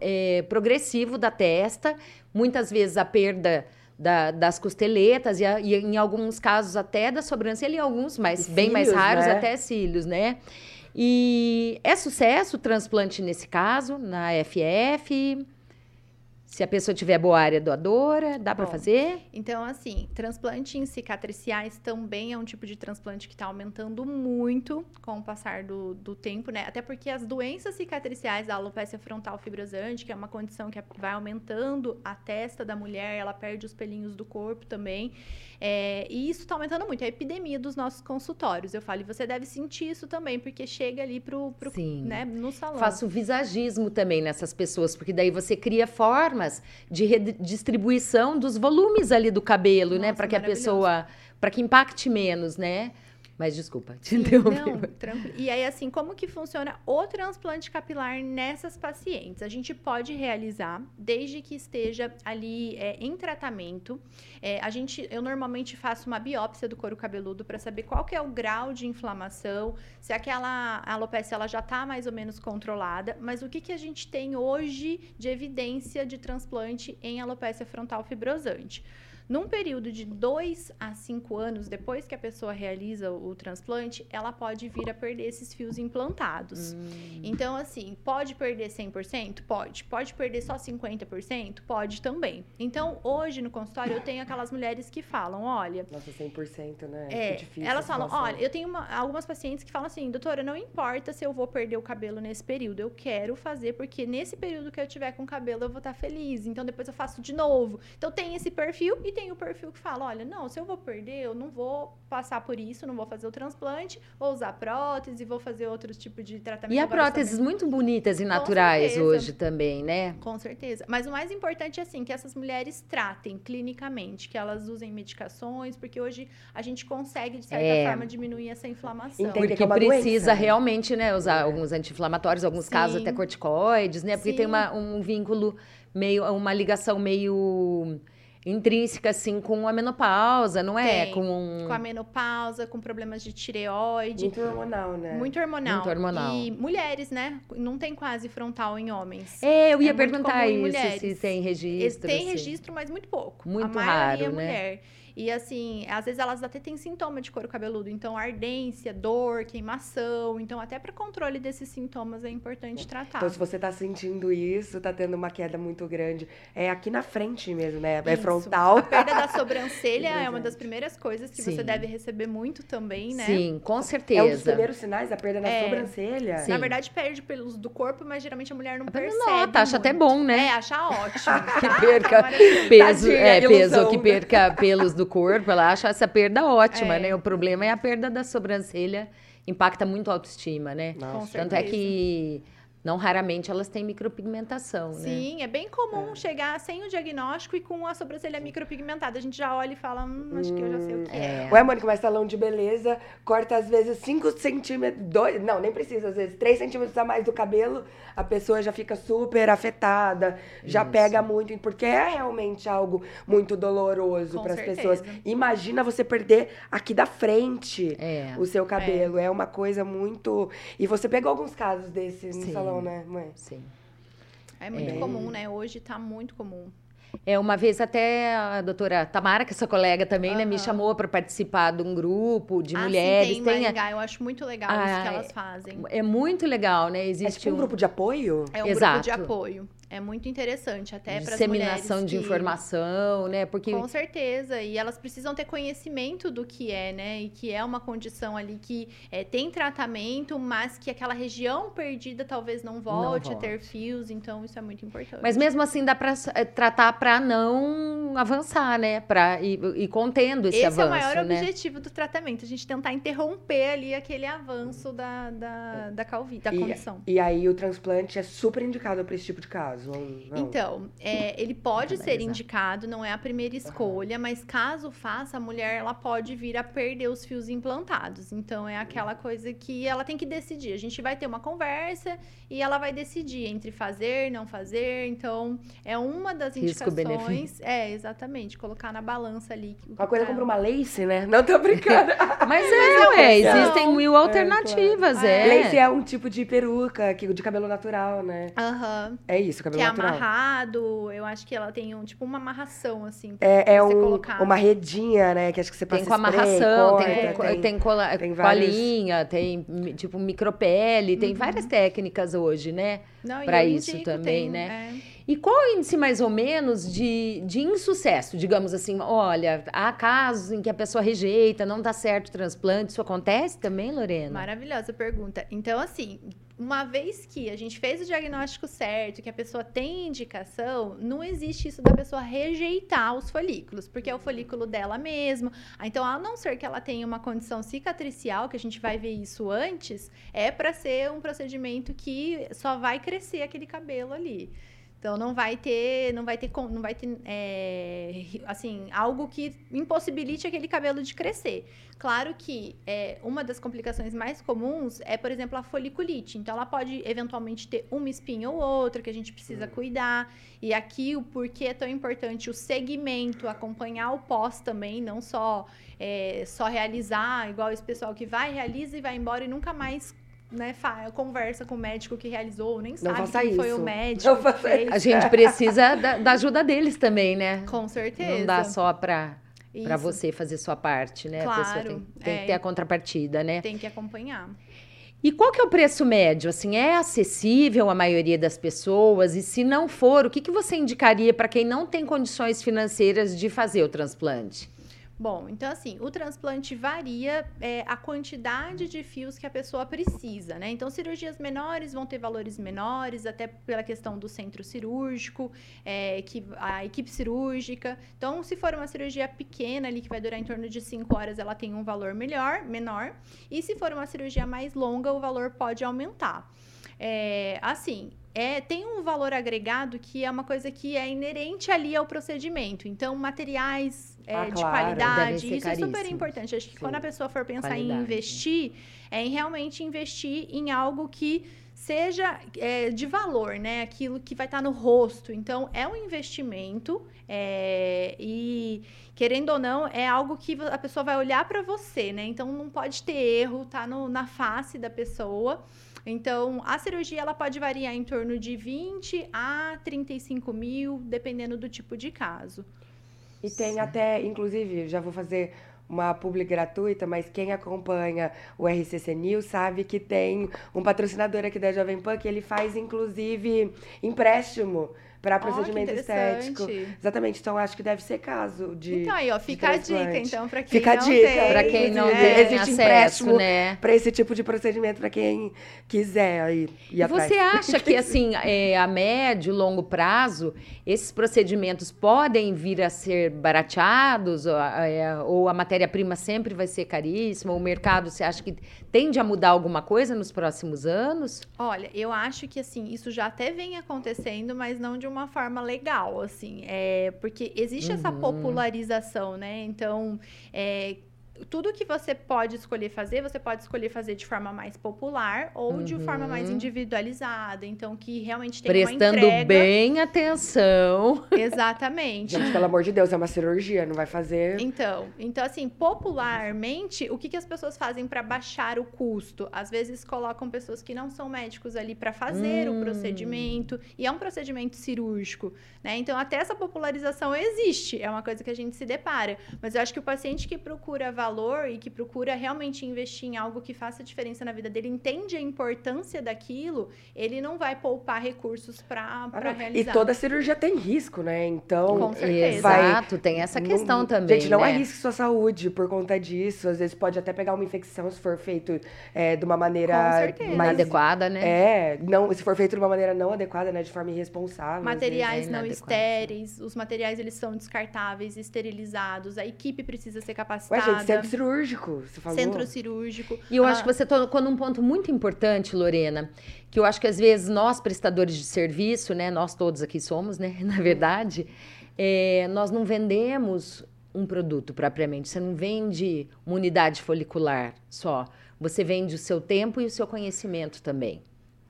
é, progressivo da testa, muitas vezes a perda da- das costeletas e, a- e em alguns casos até da sobrancelha e alguns, mas E bem mais raros, né? até cílios, né? E é sucesso o transplante nesse caso, na FF? Se a pessoa tiver boa área doadora, dá para fazer? Então, assim, transplante em cicatriciais também é um tipo de transplante que está aumentando muito com o passar do, do tempo, né? Até porque as doenças cicatriciais da alopecia frontal fibrosante, que é uma condição que vai aumentando a testa da mulher, ela perde os pelinhos do corpo também. É, e isso está aumentando muito. É a epidemia dos nossos consultórios. Eu falo, e você deve sentir isso também, porque chega ali pro, pro Sim. né, no salão. Faço visagismo também nessas pessoas, porque daí você cria formas de redistribuição dos volumes ali do cabelo, né? Nossa, Para que a pessoa. Para que impacte menos, né? Mas desculpa, te interrompi. Não, tranquilo. E aí, assim, como que funciona o transplante capilar nessas pacientes? A gente pode realizar desde que esteja ali é, em tratamento. É, a gente, eu normalmente faço uma biópsia do couro cabeludo para saber qual que é o grau de inflamação, se aquela alopecia ela já está mais ou menos controlada, mas o que, que a gente tem hoje de evidência de transplante em alopecia frontal fibrosante? Num período de 2 a 5 anos depois que a pessoa realiza o, o, transplante, ela pode vir a perder esses fios implantados. Hum. Então, assim, pode perder 100%? Pode. Pode perder só 50%? Pode também. Então, hoje no consultório, eu tenho aquelas mulheres que falam: olha. Nossa, 100%, né? É, difícil. Elas falam: olha, eu tenho uma, algumas pacientes que falam assim, doutora, não importa se eu vou perder o cabelo nesse período, eu quero fazer, porque nesse período que eu tiver com cabelo, eu vou estar feliz. Então, depois eu faço de novo. Então, tem esse perfil e tem o perfil que fala: olha, não, se eu vou perder, eu não vou passar por isso, não vou fazer o transplante, vou usar prótese, vou fazer outros tipos de tratamento. E há próteses muito bonitas e naturais hoje também, né? Com certeza. Mas o mais importante é assim, que essas mulheres tratem clinicamente, que elas usem medicações, porque hoje a gente consegue, de certa é. forma, diminuir essa inflamação. Entende porque é precisa doença, né? realmente, né, usar é. alguns anti-inflamatórios, alguns Sim. casos até corticoides, né? Porque Sim. tem uma, um vínculo meio, uma ligação meio intrínseca, assim, com a menopausa, não é? Tem, com... com a menopausa, com problemas de tireoide. Muito hormonal, né? Muito hormonal. Muito hormonal. E mulheres, né? Não tem quase frontal em homens. É, eu ia é perguntar isso, se tem registro. Tem assim. registro, mas muito pouco. Muito a raro, é né? E assim, às vezes elas até têm sintoma de couro cabeludo, então ardência, dor, queimação. Então, até para controle desses sintomas é importante tratar. Então, se você tá sentindo isso, tá tendo uma queda muito grande, é aqui na frente mesmo, né? É isso. frontal. A perda da sobrancelha é uma das primeiras coisas que Sim. você deve receber muito também, né? Sim, com certeza. É um dos primeiros sinais da perda na é. sobrancelha. Sim. Na verdade, perde pelos do corpo, mas geralmente a mulher não a percebe. Não, tá, acha até bom, né? É, acha ótimo. que perca peso, é, peso que perca pelos do corpo, ela acha essa perda ótima, é. né? O problema é a perda da sobrancelha, impacta muito a autoestima, né? Nossa. Tanto é que não raramente elas têm micropigmentação, Sim, né? Sim, é bem comum é. chegar sem o diagnóstico e com a sobrancelha micropigmentada. A gente já olha e fala, hum, acho que eu já sei o que é. é. Ué, Mônica, mas salão de beleza corta às vezes 5 centímetros, dois, não, nem precisa, às vezes 3 centímetros a mais do cabelo, a pessoa já fica super afetada, já Isso. pega muito, porque é realmente algo muito doloroso para as pessoas. Imagina você perder aqui da frente é. o seu cabelo, é. é. uma coisa muito... E você pegou alguns casos desses no salão né, mãe? Sim. É muito é. comum, né? Hoje tá muito comum. É, uma vez até a doutora Tamara, que é sua colega também, uhum. né, me chamou para participar de um grupo de ah, mulheres. Sim, tem, tem a... eu acho muito legal ah, isso que elas fazem. É muito legal, né? Existe é tipo um, um grupo de apoio? É um Exato. grupo de apoio. É muito interessante, até para Disseminação de que... informação, né? Porque... Com certeza. E elas precisam ter conhecimento do que é, né? E que é uma condição ali que é, tem tratamento, mas que aquela região perdida talvez não volte, não volte. a ter fios. Então, isso é muito importante. Mas mesmo assim, dá para é, tratar para não avançar, né? Para ir, ir contendo esse, esse avanço, Esse é o maior né? objetivo do tratamento. A gente tentar interromper ali aquele avanço da, da, da, calvície, da e, condição. E aí, o transplante é super indicado para esse tipo de caso caso? Não? Então, é, ele pode ser indicado, não é a primeira escolha, uhum. mas caso faça, a mulher ela pode vir a perder os fios implantados. Então, é aquela coisa que ela tem que decidir. A gente vai ter uma conversa e ela vai decidir entre fazer, não fazer. Então, é uma das indicações. É, exatamente. Colocar na balança ali. Uma coisa é compra uma lace, né? Não tô brincando. mas é, ué, existem mil alternativas, é. Claro. é. Lace é um tipo de peruca, de cabelo natural, né? Aham. Uhum. É isso, cabelo que é natural. amarrado. Eu acho que ela tem um, tipo uma amarração, assim. É, é um, uma redinha, né? Que acho que você passa Tem com amarração, corta, tem, com, tem, tem, cola, tem colinha, tem tipo micropele, uhum. tem várias técnicas hoje, né? Para isso indico, também, tem, né? É. E qual o índice mais ou menos de, de insucesso? Digamos assim, olha, há casos em que a pessoa rejeita, não dá certo o transplante. Isso acontece também, Lorena? Maravilhosa pergunta. Então, assim, uma vez que a gente fez o diagnóstico certo, que a pessoa tem indicação, não existe isso da pessoa rejeitar os folículos, porque é o folículo dela mesmo. Então, a não ser que ela tenha uma condição cicatricial, que a gente vai ver isso antes, é para ser um procedimento que só vai crescer aquele cabelo ali. Então não vai ter, não vai ter, não vai ter, é, assim, algo que impossibilite aquele cabelo de crescer. Claro que é, uma das complicações mais comuns é, por exemplo, a foliculite. Então ela pode eventualmente ter uma espinha ou outra que a gente precisa cuidar. E aqui o porquê é tão importante o segmento, acompanhar o pós também, não só é, só realizar igual esse pessoal que vai realiza e vai embora e nunca mais né, conversa com o médico que realizou, nem não sabe quem isso. foi o médico. A gente precisa da, da, ajuda deles também, né? Com certeza. Não dá só para para você fazer sua parte, né? Claro, a pessoa tem, tem é, que ter a contrapartida, né? Tem que acompanhar. E qual que é o preço médio? Assim, é acessível à maioria das pessoas? E se não for, o que, que você indicaria para quem não tem condições financeiras de fazer o transplante? Bom, então assim, o transplante varia é, a quantidade de fios que a pessoa precisa, né? Então, cirurgias menores vão ter valores menores, até pela questão do centro cirúrgico, é, que, a equipe cirúrgica. Então, se for uma cirurgia pequena ali, que vai durar em torno de 5 horas, ela tem um valor melhor, menor. E se for uma cirurgia mais longa, o valor pode aumentar. É, assim, é, tem um valor agregado que é uma coisa que é inerente ali ao procedimento. Então, materiais é, ah, de claro, qualidade, isso é super importante. Acho que Sim. quando a pessoa for pensar qualidade. em investir, é em realmente investir em algo que seja é, de valor, né? Aquilo que vai estar tá no rosto. Então, é um investimento é, e, querendo ou não, é algo que a pessoa vai olhar para você, né? Então, não pode ter erro, tá no, na face da pessoa. Então, a cirurgia ela pode variar em torno de 20 a 35 mil, dependendo do tipo de caso. E tem Sim. até, inclusive, já vou fazer uma publi gratuita, mas quem acompanha o RCC News sabe que tem um patrocinador aqui da Jovem Pan que ele faz, inclusive, empréstimo para procedimento oh, estético. Exatamente. Então acho que deve ser caso de. Então aí, ó, fica a dica então para quem fica não a dica. tem. Para quem não tem existe acesso, empréstimo né? para esse tipo de procedimento para quem quiser aí ir atrás. Você acha que assim, é, a médio, longo prazo, esses procedimentos podem vir a ser barateados ou, é, ou a matéria-prima sempre vai ser caríssima? O mercado, você acha que tende a mudar alguma coisa nos próximos anos? Olha, eu acho que assim, isso já até vem acontecendo, mas não de uma forma legal, assim. É, porque existe uhum. essa popularização, né? Então, é, tudo que você pode escolher fazer, você pode escolher fazer de forma mais popular ou uhum. de forma mais individualizada. Então, que realmente tem Prestando uma entrega... bem atenção. Exatamente. Gente, pelo amor de Deus, é uma cirurgia, não vai fazer... Então, então assim, popularmente, o que, que as pessoas fazem para baixar o custo? Às vezes colocam pessoas que não são médicos ali para fazer hum. o procedimento. E é um procedimento cirúrgico, né? Então, até essa popularização existe. É uma coisa que a gente se depara. Mas eu acho que o paciente que procura valor e que procura realmente investir em algo que faça diferença na vida dele, entende a importância daquilo, ele não vai poupar recursos para ah, realizar. E toda cirurgia tem risco, né? Então, Com certeza. Vai... Exato, tem essa questão não, também. Gente, não né? arrisque sua saúde por conta disso. Às vezes pode até pegar uma infecção se for feito é, de uma maneira mais adequada, né? É, não, se for feito de uma maneira não adequada, né? De forma irresponsável. Materiais não estéreis, os materiais eles são descartáveis, esterilizados, a equipe precisa ser capacitada. Ué, gente, centro cirúrgico, você falou. Centro cirúrgico. E eu ah. acho que você tocou num ponto muito importante, Lorena, que eu acho que às vezes nós, prestadores de serviço, né, nós todos aqui somos, né, na verdade, é, nós não vendemos um produto propriamente. Você não vende uma unidade folicular só. Você vende o seu tempo e o seu conhecimento também.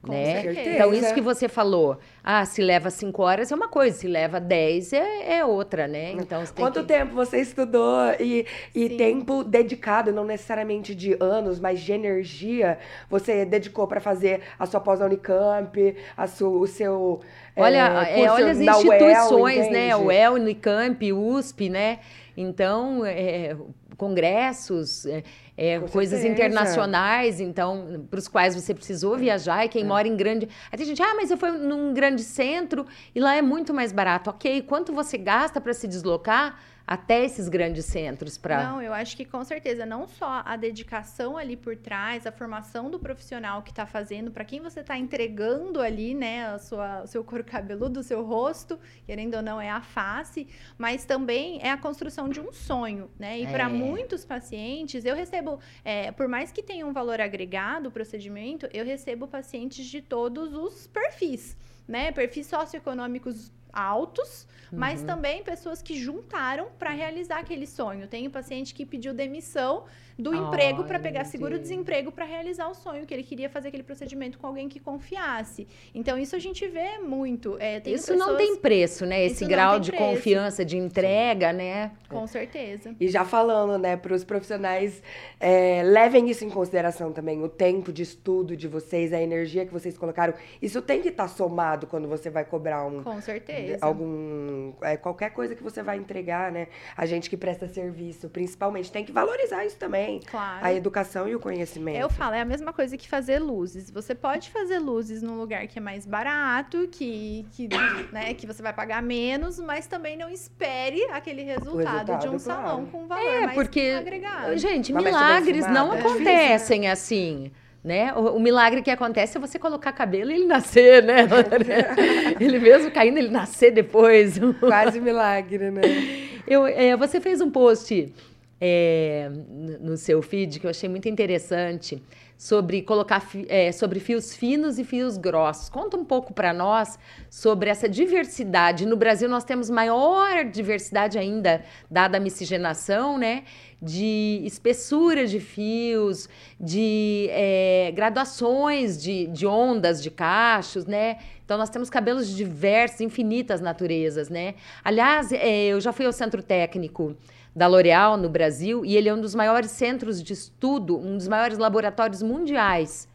Com né? Certeza. Então, isso que você falou, ah, se leva cinco horas é uma coisa, se leva dez é, é outra, né? Então, Quanto que... tempo você estudou e, e tempo dedicado, não necessariamente de anos, mas de energia, você dedicou para fazer a sua pós na Unicamp, a sua, o seu. Olha, é, é, olha as instituições, UEL, né? O UEL, Unicamp, USP, né? Então, é, congressos, é, é, coisas internacionais, então, para os quais você precisou viajar, e quem é. mora em grande. Aí tem gente, ah, mas eu fui num grande centro e lá é muito mais barato. Ok, quanto você gasta para se deslocar? Até esses grandes centros para. Não, eu acho que com certeza não só a dedicação ali por trás, a formação do profissional que está fazendo, para quem você está entregando ali, né, a sua, o seu couro cabeludo, o seu rosto, querendo ou não é a face, mas também é a construção de um sonho, né? E é. para muitos pacientes, eu recebo, é, por mais que tenha um valor agregado o procedimento, eu recebo pacientes de todos os perfis. né, perfis socioeconômicos altos, mas também pessoas que juntaram para realizar aquele sonho. Tem um paciente que pediu demissão do emprego para pegar seguro-desemprego para realizar o sonho, que ele queria fazer aquele procedimento com alguém que confiasse. Então, isso a gente vê muito. É, Isso não pessoas- tem preço, né? Esse Isso não grau de preço. confiança, de entrega, né? Com certeza. E já falando, né, para os profissionais, é, levem isso em consideração também. O tempo de estudo de vocês, a energia que vocês colocaram, isso tem que estar somado quando você vai cobrar um, Com certeza. algum é, qualquer coisa que você vai entregar, né? A gente que presta serviço, principalmente, tem que valorizar isso também. Claro. A educação e o conhecimento. Eu falo, é a mesma coisa que fazer luzes. Você pode fazer luzes num lugar que é mais barato, que, que, né, que você vai pagar menos, mas também não espere aquele resultado, de um resultado, salão claro. com um valor É, mais porque, agregado. gente, ser milagres não é difícil, acontecem assim. Né? O, o milagre que acontece é você colocar cabelo e ele nascer, né? ele mesmo caindo, ele nascer depois. Quase milagre, né? Eu, é, você fez um post é, no seu feed que eu achei muito interessante sobre colocar é, sobre fios finos e fios grossos. Conta um pouco para nós sobre essa diversidade. No Brasil nós temos maior diversidade ainda, dada a miscigenação, né? De espessura de fios, de é, graduações de, de ondas, de cachos, né? Então nós temos cabelos de diversas, infinitas naturezas, né? Aliás, é, eu já fui ao centro técnico da L'Oréal no Brasil e ele é um dos maiores centros de estudo, um dos maiores laboratórios mundiais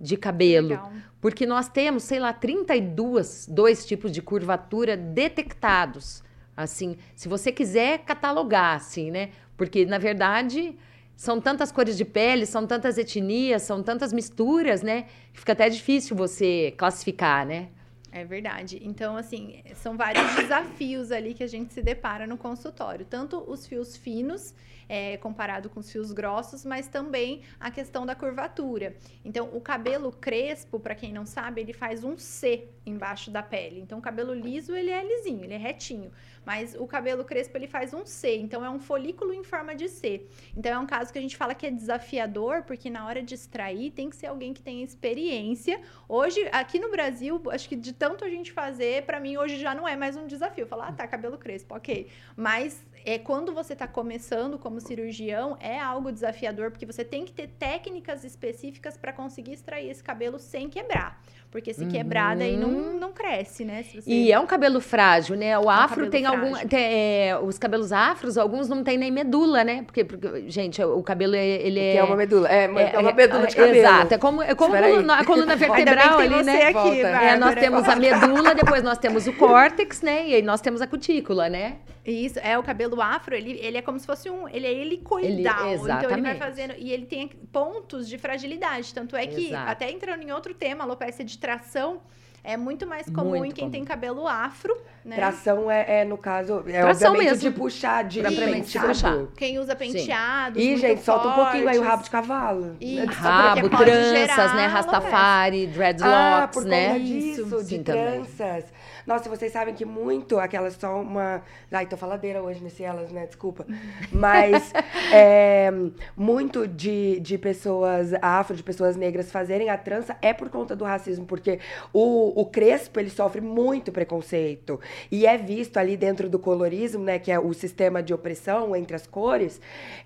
de cabelo. Legal. Porque nós temos, sei lá, 32 dois tipos de curvatura detectados. Assim, se você quiser catalogar, assim, né? Porque, na verdade, são tantas cores de pele, são tantas etnias, são tantas misturas, né? Fica até difícil você classificar, né? É verdade. Então, assim, são vários desafios ali que a gente se depara no consultório. Tanto os fios finos, é, comparado com os fios grossos, mas também a questão da curvatura. Então, o cabelo crespo, para quem não sabe, ele faz um C embaixo da pele. Então, o cabelo liso, ele é lisinho, ele é retinho. Mas o cabelo crespo, ele faz um C. Então, é um folículo em forma de C. Então, é um caso que a gente fala que é desafiador, porque na hora de extrair, tem que ser alguém que tenha experiência Hoje, aqui no Brasil, acho que de tanto a gente fazer, pra mim hoje já não é mais um desafio. Falar, ah, tá, cabelo crespo, ok. Mas é quando você tá começando como cirurgião, é algo desafiador, porque você tem que ter técnicas específicas pra conseguir extrair esse cabelo sem quebrar. Porque se quebrar, daí não, não cresce, né? Se você- E é um cabelo frágil, né? O afro cabelo tem algum. frágil. tem, é, os cabelos afros, alguns não tem nem medula, né? Porque, porque, gente, o cabelo é, ele Que é uma medula. É, é, é- uma medula de é- cabelo. Exato, é como, é como aí. a coluna vertebral ali, né? aqui, Volta. É, nós temos a medula, depois nós temos o córtex, né? E aí nós temos a cutícula, né? Isso, é o cabelo afro, ele, ele é como se fosse um. Ele é helicoidal. Ele- então ele vai fazendo. E ele tem pontos de fragilidade. Tanto é que, Exato. até entrando em outro tema, a alopecia de tração é muito mais comum Muito em quem comum. tem cabelo afro, né? Tração é, é, no caso, é Tração obviamente mesmo. de puxar, de de penteado. puxar. Quem usa penteados. Ih, muito gente, solta um pouquinho aí o fortes. rabo de cavalo. Isso. Rabo, tranças, né? alopecia. Rastafari, Ah, dreadlocks, por né? conta disso, Sim, de também. tranças. Nossa, vocês sabem que muito, aquela só uma... Ai, tô faladeira hoje nesse elas, né? Desculpa. Mas é, muito de, de pessoas afro, de pessoas negras fazerem a trança é por conta do racismo, porque o, o crespo, ele sofre muito preconceito. E é visto ali dentro do colorismo, né? Que é o sistema de opressão entre as cores,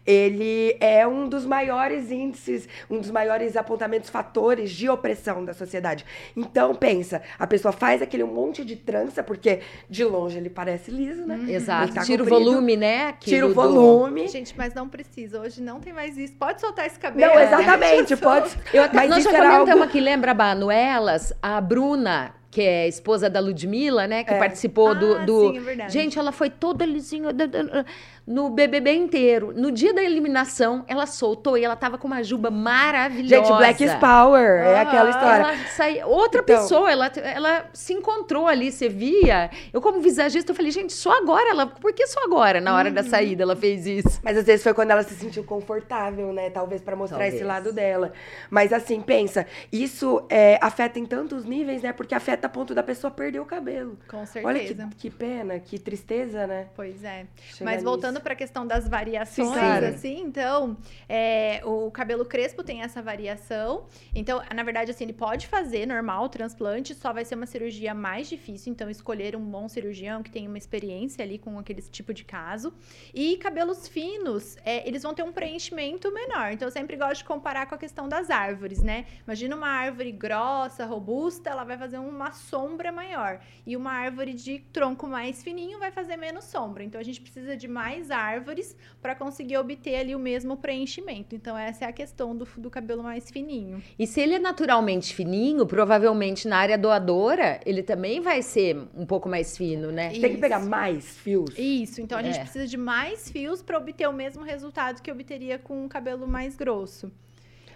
ele é um dos maiores índices, um dos maiores apontamentos, fatores de opressão da sociedade. Então, pensa, a pessoa faz aquele monte de trança, porque de longe ele parece liso, né? Exato. Ele tá Tira o volume, né? Tira o Aquilo do- volume. Gente, mas não precisa. Hoje não tem mais isso. Pode soltar esse cabelo. Não, exatamente, pode. Eu até, Mas nós já era comentamos algo... aqui, lembra, Banuelas? A Bruna, back que é esposa da Ludmilla, né? Que É. participou do, Ah, do- sim, é verdade. Gente, ela foi toda lisinha no BBB inteiro. No dia da eliminação, ela soltou e ela tava com uma juba maravilhosa. Gente, Black is Power, é aquela história. Ela saía, outra Então- pessoa, ela, ela se encontrou ali, você via. Eu, como visagista, eu falei, gente, só agora ela. Por que só agora, na Uhum. hora da saída, ela fez isso? Mas às vezes foi quando ela se sentiu confortável, né? Talvez pra mostrar Talvez. esse lado dela. Mas assim, pensa, isso é, afeta em tantos níveis, né? Porque afeta a ponto da pessoa perder o cabelo. Com Olha que, certeza. que pena, que tristeza, né? Pois é. Mas voltando para a questão das variações, Sim, claro. assim, então, é, o cabelo crespo tem essa variação. Então, na verdade, assim, ele pode fazer normal o transplante, só vai ser uma cirurgia mais difícil. Então, escolher um bom cirurgião que tenha uma experiência ali com aquele tipo de caso. E cabelos finos, é, eles vão ter um preenchimento menor. Então, eu sempre gosto de comparar com a questão das árvores, né? Imagina uma árvore grossa, robusta, ela vai fazer uma sombra maior. E uma árvore de tronco mais fininho vai fazer menos sombra. Então a gente precisa de mais árvores para conseguir obter ali o mesmo preenchimento. Então essa é a questão do, do cabelo mais fininho. E se ele é naturalmente fininho, provavelmente na área doadora, ele também vai ser um pouco mais fino, né? Tem que Isso. pegar mais fios. Isso, então a gente É. precisa de mais fios para obter o mesmo resultado que obteria com um cabelo mais grosso.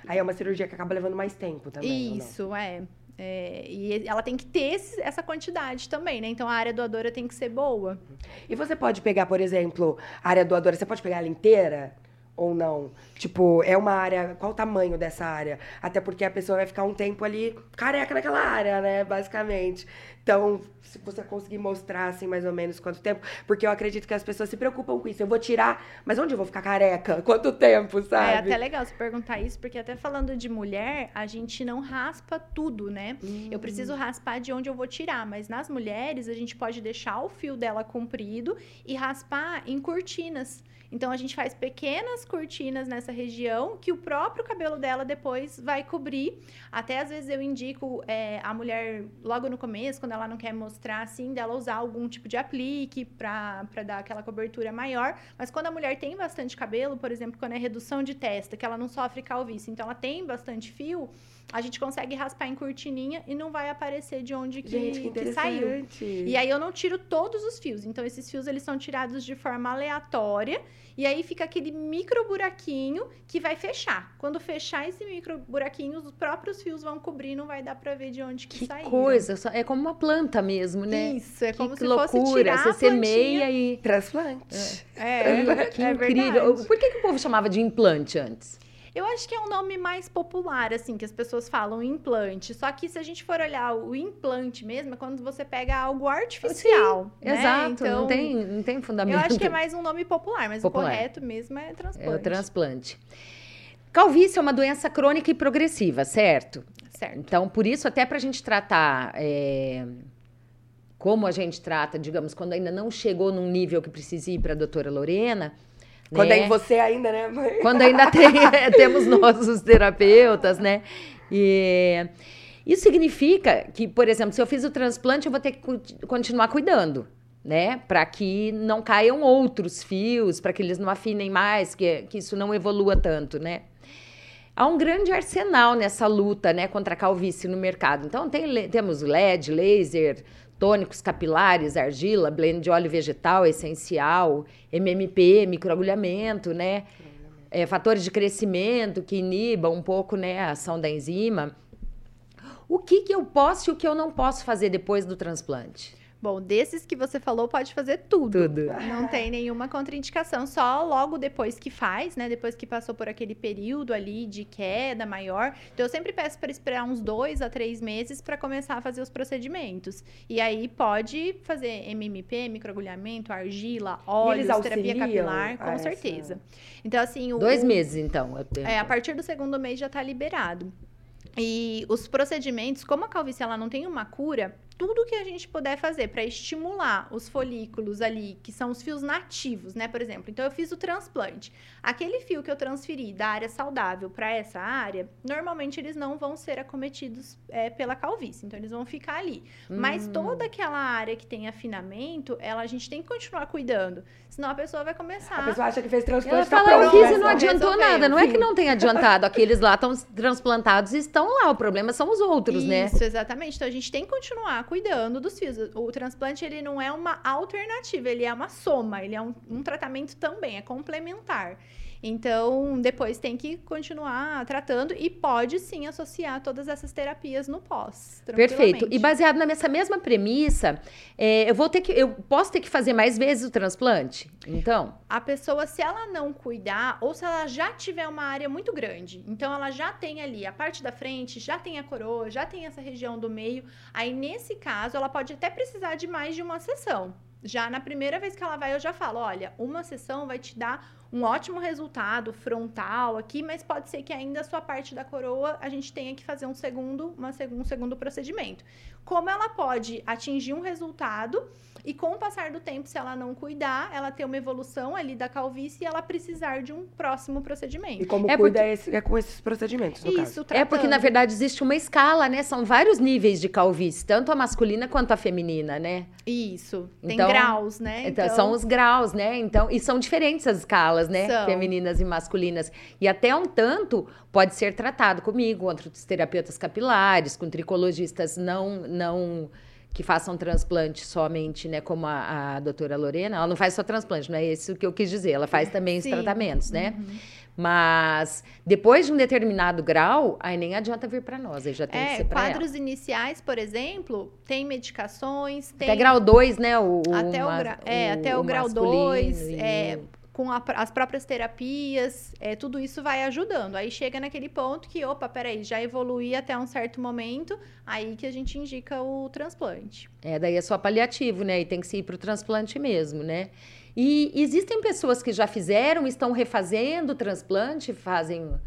Aí é uma cirurgia que acaba levando mais tempo também. ou não? Isso, é. É, e ela tem que ter esse- essa quantidade também, né? Então a área doadora tem que ser boa. E você pode pegar, por exemplo, a área doadora, você pode pegar ela inteira? Ou não? Tipo, é uma área. Qual o tamanho dessa área? Até porque a pessoa vai ficar um tempo ali careca naquela área, né? Basicamente. Então, se você conseguir mostrar, assim, mais ou menos quanto tempo. Porque eu acredito que as pessoas se preocupam com isso. Eu vou tirar, mas onde eu vou ficar careca? Quanto tempo, É sabe? até legal você perguntar isso, porque até falando de mulher, a gente não raspa tudo, né? Eu preciso raspar de onde eu vou tirar, mas nas mulheres a gente pode deixar o fio dela comprido e raspar em cortinas. Então a gente faz pequenas cortinas nessa região que o próprio cabelo dela depois vai cobrir. Até às vezes eu indico é, a mulher logo no começo, quando ela não quer mostrar assim, dela usar algum tipo de aplique pra dar aquela cobertura maior. Mas quando a mulher tem bastante cabelo, por exemplo, quando é redução de testa, que ela não sofre calvície, então ela tem bastante fio, a gente consegue raspar em cortininha e não vai aparecer de onde que, Gente, que que interessante. saiu. E aí eu não tiro todos os fios. Então esses fios eles são tirados de forma aleatória e aí fica aquele micro buraquinho que vai fechar. Quando fechar esse micro buraquinho, os próprios fios vão cobrir, não vai dar pra ver de onde que, Que saiu. coisa, é como uma planta mesmo, né? Isso, é que como que se loucura, fosse tirar você semeia e Transplante. É, que é incrível. verdade. Por que, que o povo chamava de implante antes? Eu acho que é um nome mais popular, assim, que as pessoas falam implante. Só que se a gente for olhar o implante mesmo, é quando você pega algo artificial. né? Exato, Então, não, tem, não tem fundamento. Eu acho que é mais um nome popular, mas Popular. o correto mesmo é transplante. É o transplante. Calvície é uma doença crônica e progressiva, certo? Certo. Então, por isso, até para a gente tratar é, como a gente trata, digamos, quando ainda não chegou num nível que precisa ir para a doutora Lorena. Quando né? é em você ainda, né, mãe? Quando ainda tem, é, temos nossos terapeutas, né? E isso significa que, por exemplo, se eu fiz o transplante, eu vou ter que continuar cuidando, né? Para que não caiam outros fios, para que eles não afinem mais, que, que isso não evolua tanto, né? Há um grande arsenal nessa luta, né, contra a calvície no mercado. Então, tem, temos LED, laser, tônicos capilares, argila, blend de óleo vegetal essencial, MMP, microagulhamento, né? É, fatores de crescimento que inibam um pouco né, a ação da enzima. O que, que eu posso e o que eu não posso fazer depois do transplante? Bom, desses que você falou, pode fazer tudo. Tudo. Não tem nenhuma contraindicação, só logo depois que faz, né? Depois que passou por aquele período ali de queda maior. Então, eu sempre peço para esperar uns dois a três meses para começar a fazer os procedimentos. E aí pode fazer MMP, microagulhamento, argila, óleos, terapia capilar, com essa- certeza. Então, assim, o, Dois meses, então. tenho- É, a partir do segundo mês já tá liberado. E os procedimentos, como a calvície ela não tem uma cura, tudo que a gente puder fazer para estimular os folículos ali, que são os fios nativos, né, por exemplo. Então eu fiz o transplante. Aquele fio que eu transferi da área saudável para essa área, normalmente eles não vão ser acometidos é, pela calvície, então eles vão ficar ali. Mas Hum. toda aquela área que tem afinamento, ela a gente tem que continuar cuidando, senão a pessoa vai começar A pessoa acha que fez Ela transplante, tá fala, eu pronto. fiz né? e não adiantou resolveu, nada. Não é que não tem adiantado. Aqueles lá estão transplantados e estão lá. O problema são os outros, né? Isso, exatamente. Então a gente tem que continuar cuidando dos fios. O transplante ele não é uma alternativa, ele é uma soma, ele é um, um tratamento também, é complementar. Então, depois tem que continuar tratando e pode sim associar todas essas terapias no pós. Perfeito. E baseado nessa mesma premissa, é, eu vou ter que, eu posso ter que fazer mais vezes o transplante? Então, a pessoa, se ela não cuidar ou se ela já tiver uma área muito grande, então ela já tem ali a parte da frente, já tem a coroa, já tem essa região do meio, aí nesse caso ela pode até precisar de mais de uma sessão. Já na primeira vez que ela vai, eu já falo: olha, uma sessão vai te dar um ótimo resultado frontal aqui, mas pode ser que ainda a sua parte da coroa a gente tenha que fazer um segundo, uma, um segundo procedimento. Como ela pode atingir um resultado e com o passar do tempo, se ela não cuidar, ela ter uma evolução ali da calvície e ela precisar de um próximo procedimento. E como É cuida porque- é, é com esses procedimentos, no caso. Isso, é porque na verdade existe uma escala, né? São vários níveis de calvície, tanto a masculina quanto a feminina, né? Isso, tem Então, graus, né? Então, são os graus, né? Então, e são diferentes as escalas, né? São. Femininas e masculinas. E até um tanto pode ser tratado comigo, com outros terapeutas capilares, com tricologistas não, não que façam transplante somente, né? Como a, a doutora Lorena. Ela não faz só transplante, não é isso que eu quis dizer. Ela faz também os Sim. tratamentos, né? Uhum. Mas depois de um determinado grau, aí nem adianta vir para nós, aí já tem que É, ser para ela. quadros iniciais, por exemplo, tem medicações, tem Até grau 2, né? O, o até o, gra- é, até o, grau masculino 2, e é, o- com a as próprias terapias, é, tudo isso vai ajudando. Aí chega naquele ponto que, opa, peraí, já evoluí até um certo momento, aí que a gente indica o transplante. É, daí é só paliativo, né? E tem que se ir para o transplante mesmo, né? E existem pessoas que já fizeram, estão refazendo o transplante, fazem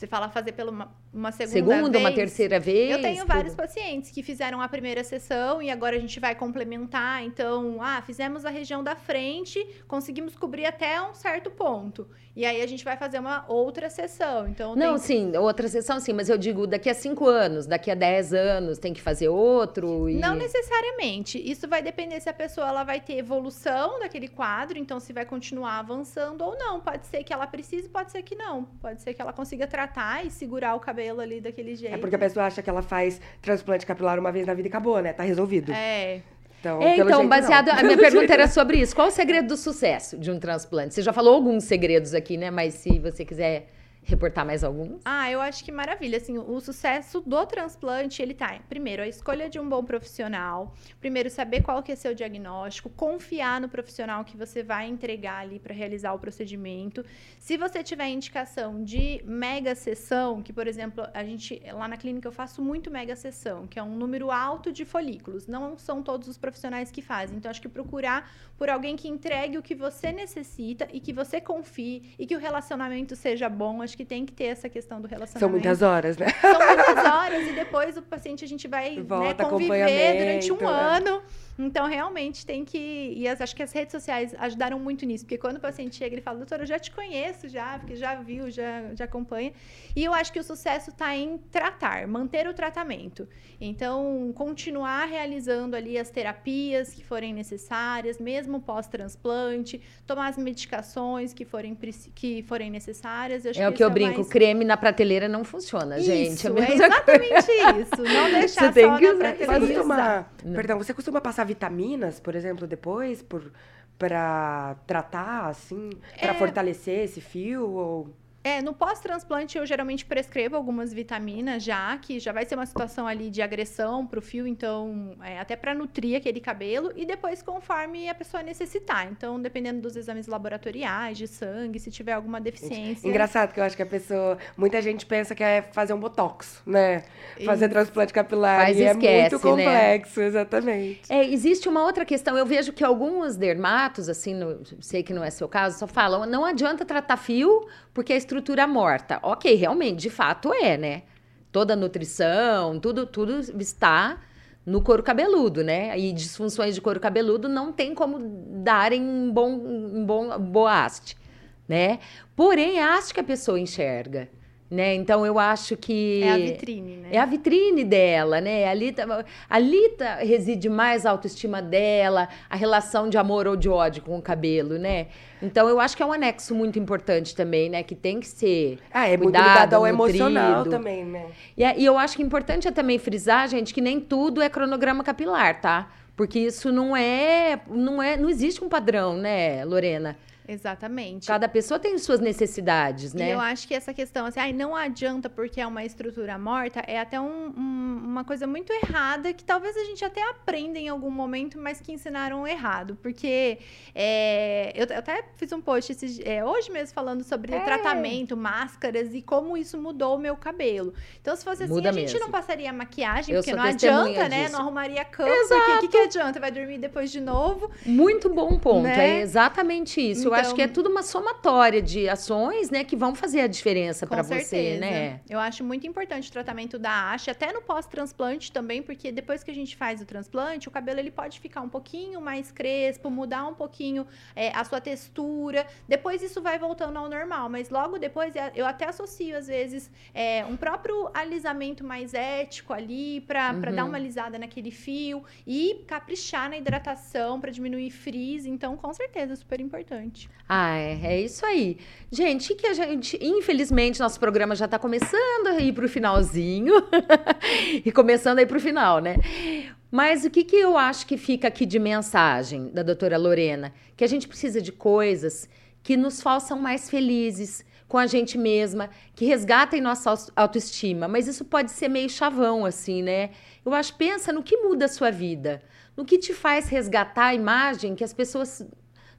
Você fala fazer pela uma, uma segunda, segunda, uma vez. terceira vez. Eu tenho tudo. vários pacientes que fizeram a primeira sessão e agora a gente vai complementar. Então, ah, fizemos a região da frente, conseguimos cobrir até um certo ponto. E aí a gente vai fazer uma outra sessão. Então, Não, tem... sim, outra sessão sim, mas eu digo daqui a cinco anos, daqui a dez anos tem que fazer outro. E... Não necessariamente. Isso vai depender se a pessoa ela vai ter evolução daquele quadro, então se vai continuar avançando ou não. Pode ser que ela precise, pode ser que não. Pode ser que ela consiga tratar e segurar o cabelo ali daquele jeito. É porque a pessoa acha que ela faz transplante capilar uma vez na vida e acabou, né? Tá resolvido. É. Então, É, então, baseado. não. A minha pergunta era sobre isso. Qual o segredo do sucesso de um transplante? Você já falou alguns segredos aqui, né? Mas se você quiser reportar mais alguns. Ah, eu acho que maravilha. Assim, o sucesso do transplante, ele tá, primeiro, a escolha de um bom profissional. Primeiro, saber qual que é seu diagnóstico. Confiar no profissional que você vai entregar ali para realizar o procedimento. Se você tiver indicação de mega sessão, que, por exemplo, a gente, lá na clínica eu faço muito mega sessão, que é um número alto de folículos. Não são todos os profissionais que fazem. Então, acho que procurar por alguém que entregue o que você necessita e que você confie e que o relacionamento seja bom. Acho que tem que ter essa questão do relacionamento. São muitas horas, né? São muitas horas e depois o paciente a gente vai né, Volta, conviver durante um né? ano. Então, realmente, tem que... E as- acho que as redes sociais ajudaram muito nisso. Porque quando o paciente chega, ele fala, doutora, eu já te conheço já, porque já viu, já, já acompanha. E eu acho que o sucesso está em tratar, manter o tratamento. Então, continuar realizando ali as terapias que forem necessárias, mesmo pós-transplante, tomar as medicações que forem, que forem necessárias. Eu acho É o que eu o brinco, mais- creme na prateleira não funciona, gente. isso, É a é mesma exatamente isso. Não deixar Você tem só que na usar- Você prateleira. costuma, perdão, você costuma passar vitaminas, por exemplo, depois, por, pra tratar, assim, pra É. fortalecer esse fio? Ou... É, no pós-transplante eu geralmente prescrevo algumas vitaminas já, que já vai ser uma situação ali de agressão pro fio, então, é, até para nutrir aquele cabelo, e depois conforme a pessoa necessitar. Então, dependendo dos exames laboratoriais, de sangue, se tiver alguma deficiência. Engraçado que eu acho que a pessoa. Muita gente pensa que é fazer um botox, né? Fazer Isso. transplante capilar. Faz e e é esquece, muito né? complexo, exatamente. É, existe uma outra questão. Eu vejo que alguns dermatos, assim, no- sei que não é seu caso, só falam: não adianta tratar fio porque a estrutura morta. Ok, realmente, de fato é, né? Toda a nutrição, tudo, tudo está no couro cabeludo, né? E disfunções de couro cabeludo não tem como darem um bom, um bom boa haste, né? Porém, a haste que a pessoa enxerga, né? Então, eu acho que... É a vitrine, né? É a vitrine dela, né? Ali, tá- ali tá- reside mais a autoestima dela, a relação de amor ou de ódio com o cabelo, né? Então, eu acho que é um anexo muito importante também, né? Que tem que ser Ah, é muito cuidado, ligado ao nutrido. emocional também, né? E, é- e eu acho que importante é também frisar, gente, que nem tudo é cronograma capilar, tá? Porque isso não é, não é, não existe um padrão, né, Lorena? Exatamente. Cada pessoa tem suas necessidades, E né? eu acho que essa questão, assim, ai, não adianta porque é uma estrutura morta, é até um- um- uma coisa muito errada que talvez a gente até aprenda em algum momento, mas que ensinaram errado. Porque é, eu, eu até fiz um post esses- é, hoje mesmo falando sobre É. tratamento, máscaras e como isso mudou o meu cabelo. Então, se fosse assim, Muda a gente mesmo. não passaria maquiagem, Eu porque não adianta, né? disso. Não arrumaria cama, porque o que, que adianta? Vai dormir depois de novo. Muito bom ponto. Né? É exatamente isso. eu acho Então- que é tudo uma somatória de ações, né, que vão fazer a diferença para você, né? Eu acho muito importante o tratamento da haste, até no pós-transplante também, porque depois que a gente faz o transplante, o cabelo ele pode ficar um pouquinho mais crespo, mudar um pouquinho é, a sua textura. Depois isso vai voltando ao normal, mas logo depois é- eu até associo às vezes é, um próprio alisamento mais ético ali para Uhum. dar uma alisada naquele fio e caprichar na hidratação para diminuir frizz. Então, com certeza, super importante. Ah, é, é isso aí. Gente, que a gente, infelizmente, nosso programa já está começando a ir para o finalzinho. e começando a ir para o final, né? Mas o que, que eu acho que fica aqui de mensagem da doutora Lorena? Que a gente precisa de coisas que nos façam mais felizes com a gente mesma, que resgatem nossa autoestima. Mas isso pode ser meio chavão, assim, né? Eu acho, pensa no que muda a sua vida. No que te faz resgatar a imagem que as pessoas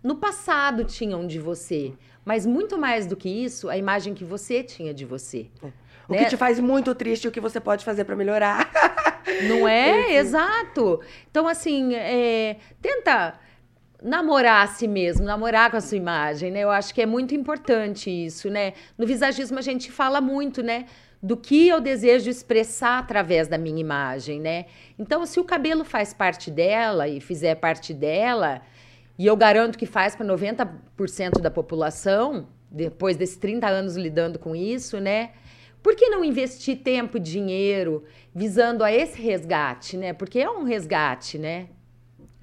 no passado tinham de você. Mas muito mais do que isso, a imagem que você tinha de você. O né? que te faz muito triste e o que você pode fazer pra melhorar. Não é? Exato. Então, assim, é, tenta namorar a si mesmo, namorar com a sua imagem, né? Eu acho que é muito importante isso, né? No visagismo a gente fala muito, né? Do que eu desejo expressar através da minha imagem, né? Então, se o cabelo faz parte dela e fizer parte dela, e eu garanto que faz para 90% da população, depois desses 30 anos lidando com isso, né? Por que não investir tempo e dinheiro visando a esse resgate, né? Porque é um resgate, né?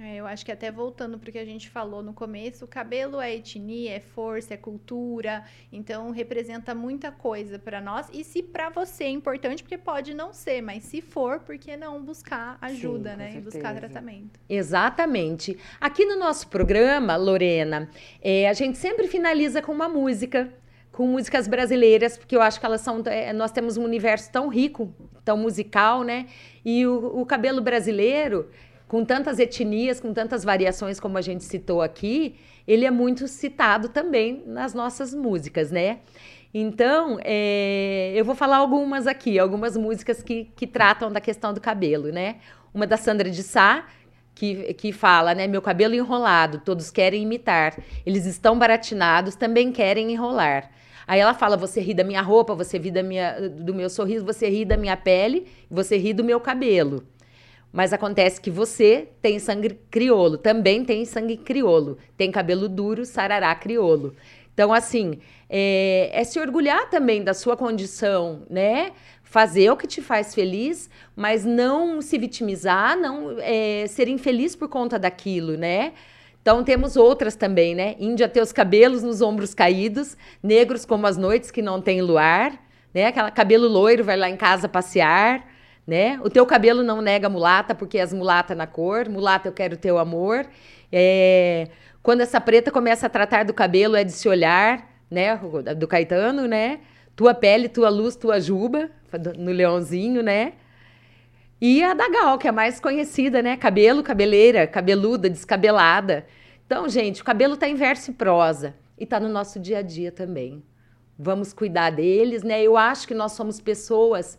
É, eu acho que até voltando para o que a gente falou no começo, o cabelo é etnia, é força, é cultura, então representa muita coisa para nós. E se para você é importante, porque pode não ser, mas se for, por que não buscar ajuda, com né? E buscar tratamento. Exatamente. Aqui no nosso programa, Lorena, é, a gente sempre finaliza com uma música, com músicas brasileiras, porque eu acho que elas são. é, nós temos um universo tão rico, tão musical, né? E o, o cabelo brasileiro, com tantas etnias, com tantas variações, como a gente citou aqui, ele é muito citado também nas nossas músicas, né? Então, é, eu vou falar algumas aqui, algumas músicas que, que tratam da questão do cabelo, né? Uma da Sandra de Sá, que, que fala, né? Meu cabelo enrolado, todos querem imitar. Eles estão baratinados, também querem enrolar. Aí ela fala: você ri da minha roupa, você ri da minha, do meu sorriso, você ri da minha pele, você ri do meu cabelo. Mas acontece que você tem sangue criolo, também tem sangue criolo. Tem cabelo duro, sarará criolo. Então, assim, é, é se orgulhar também da sua condição, né? Fazer o que te faz feliz, mas não se vitimizar, não é, ser infeliz por conta daquilo, né? Então temos outras também, né? Índia ter os cabelos nos ombros caídos, negros como as noites que não tem luar, né? Aquela cabelo loiro vai lá em casa passear, né? O teu cabelo não nega mulata porque és mulata na cor, mulata eu quero teu amor. É, Quando essa preta começa a tratar do cabelo é de se olhar, né? Do Caetano, né? Tua pele, tua luz, tua juba, no Leãozinho, né? E a da Gal, que é a mais conhecida, né? Cabelo, cabeleira, cabeluda, descabelada. Então, gente, o cabelo tá em verso e prosa e tá no nosso dia a dia também. Vamos cuidar deles, né? Eu acho que nós somos pessoas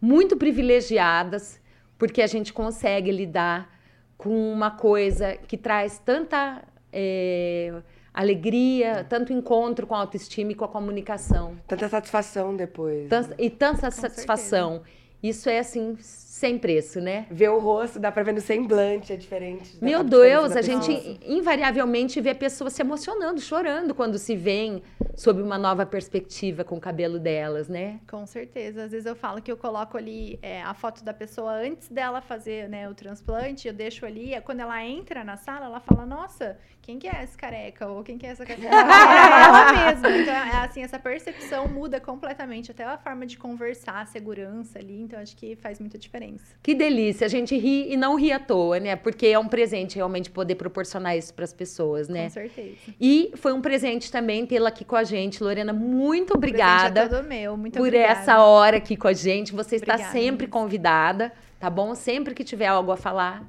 muito privilegiadas porque a gente consegue lidar com uma coisa que traz tanta é, alegria, tanto encontro com a autoestima e com a comunicação. Tanta satisfação depois. Tan- e tanta Com satisfação. Isso é assim, sem preço, né? Ver o rosto, dá pra ver no semblante, é diferente. Meu Deus, a gente pessoa. invariavelmente vê a pessoa se emocionando, chorando quando se vêem sob uma nova perspectiva com o cabelo delas, né? Com certeza. Às vezes eu falo que eu coloco ali é, a foto da pessoa antes dela fazer né, o transplante, eu deixo ali, quando ela entra na sala, ela fala, nossa, quem que é esse careca? Ou quem que é essa careca? é ela mesma. Então, é assim, essa percepção muda completamente, até a forma de conversar, a segurança ali, então acho que faz muita diferença. Imenso. Que delícia, a gente ri e não ri à toa, né? Porque é um presente realmente poder proporcionar isso para as pessoas, né? Com certeza. E foi um presente também tê-la aqui com a gente, Lorena. Muito O presente obrigada É todo meu. Muito por obrigada. essa hora aqui com a gente. Você está Obrigada, sempre convidada, tá bom? Sempre que tiver algo a falar,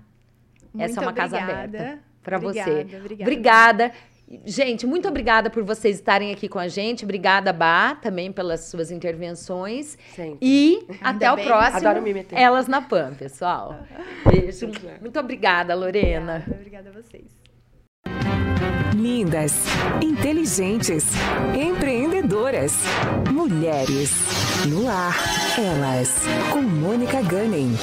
Muito essa é uma casa obrigada. aberta para você. Obrigada, obrigada. Gente, muito obrigada por vocês estarem aqui com a gente. Obrigada, Bá, também pelas suas intervenções. Sempre. E Ainda até o bem. próximo. Adoro me meter. Elas na PAN, pessoal. Beijo. Muito obrigada, Lorena. Obrigada, obrigada a vocês. Lindas, inteligentes, empreendedoras. Mulheres no ar. Elas com Mônica Gunning.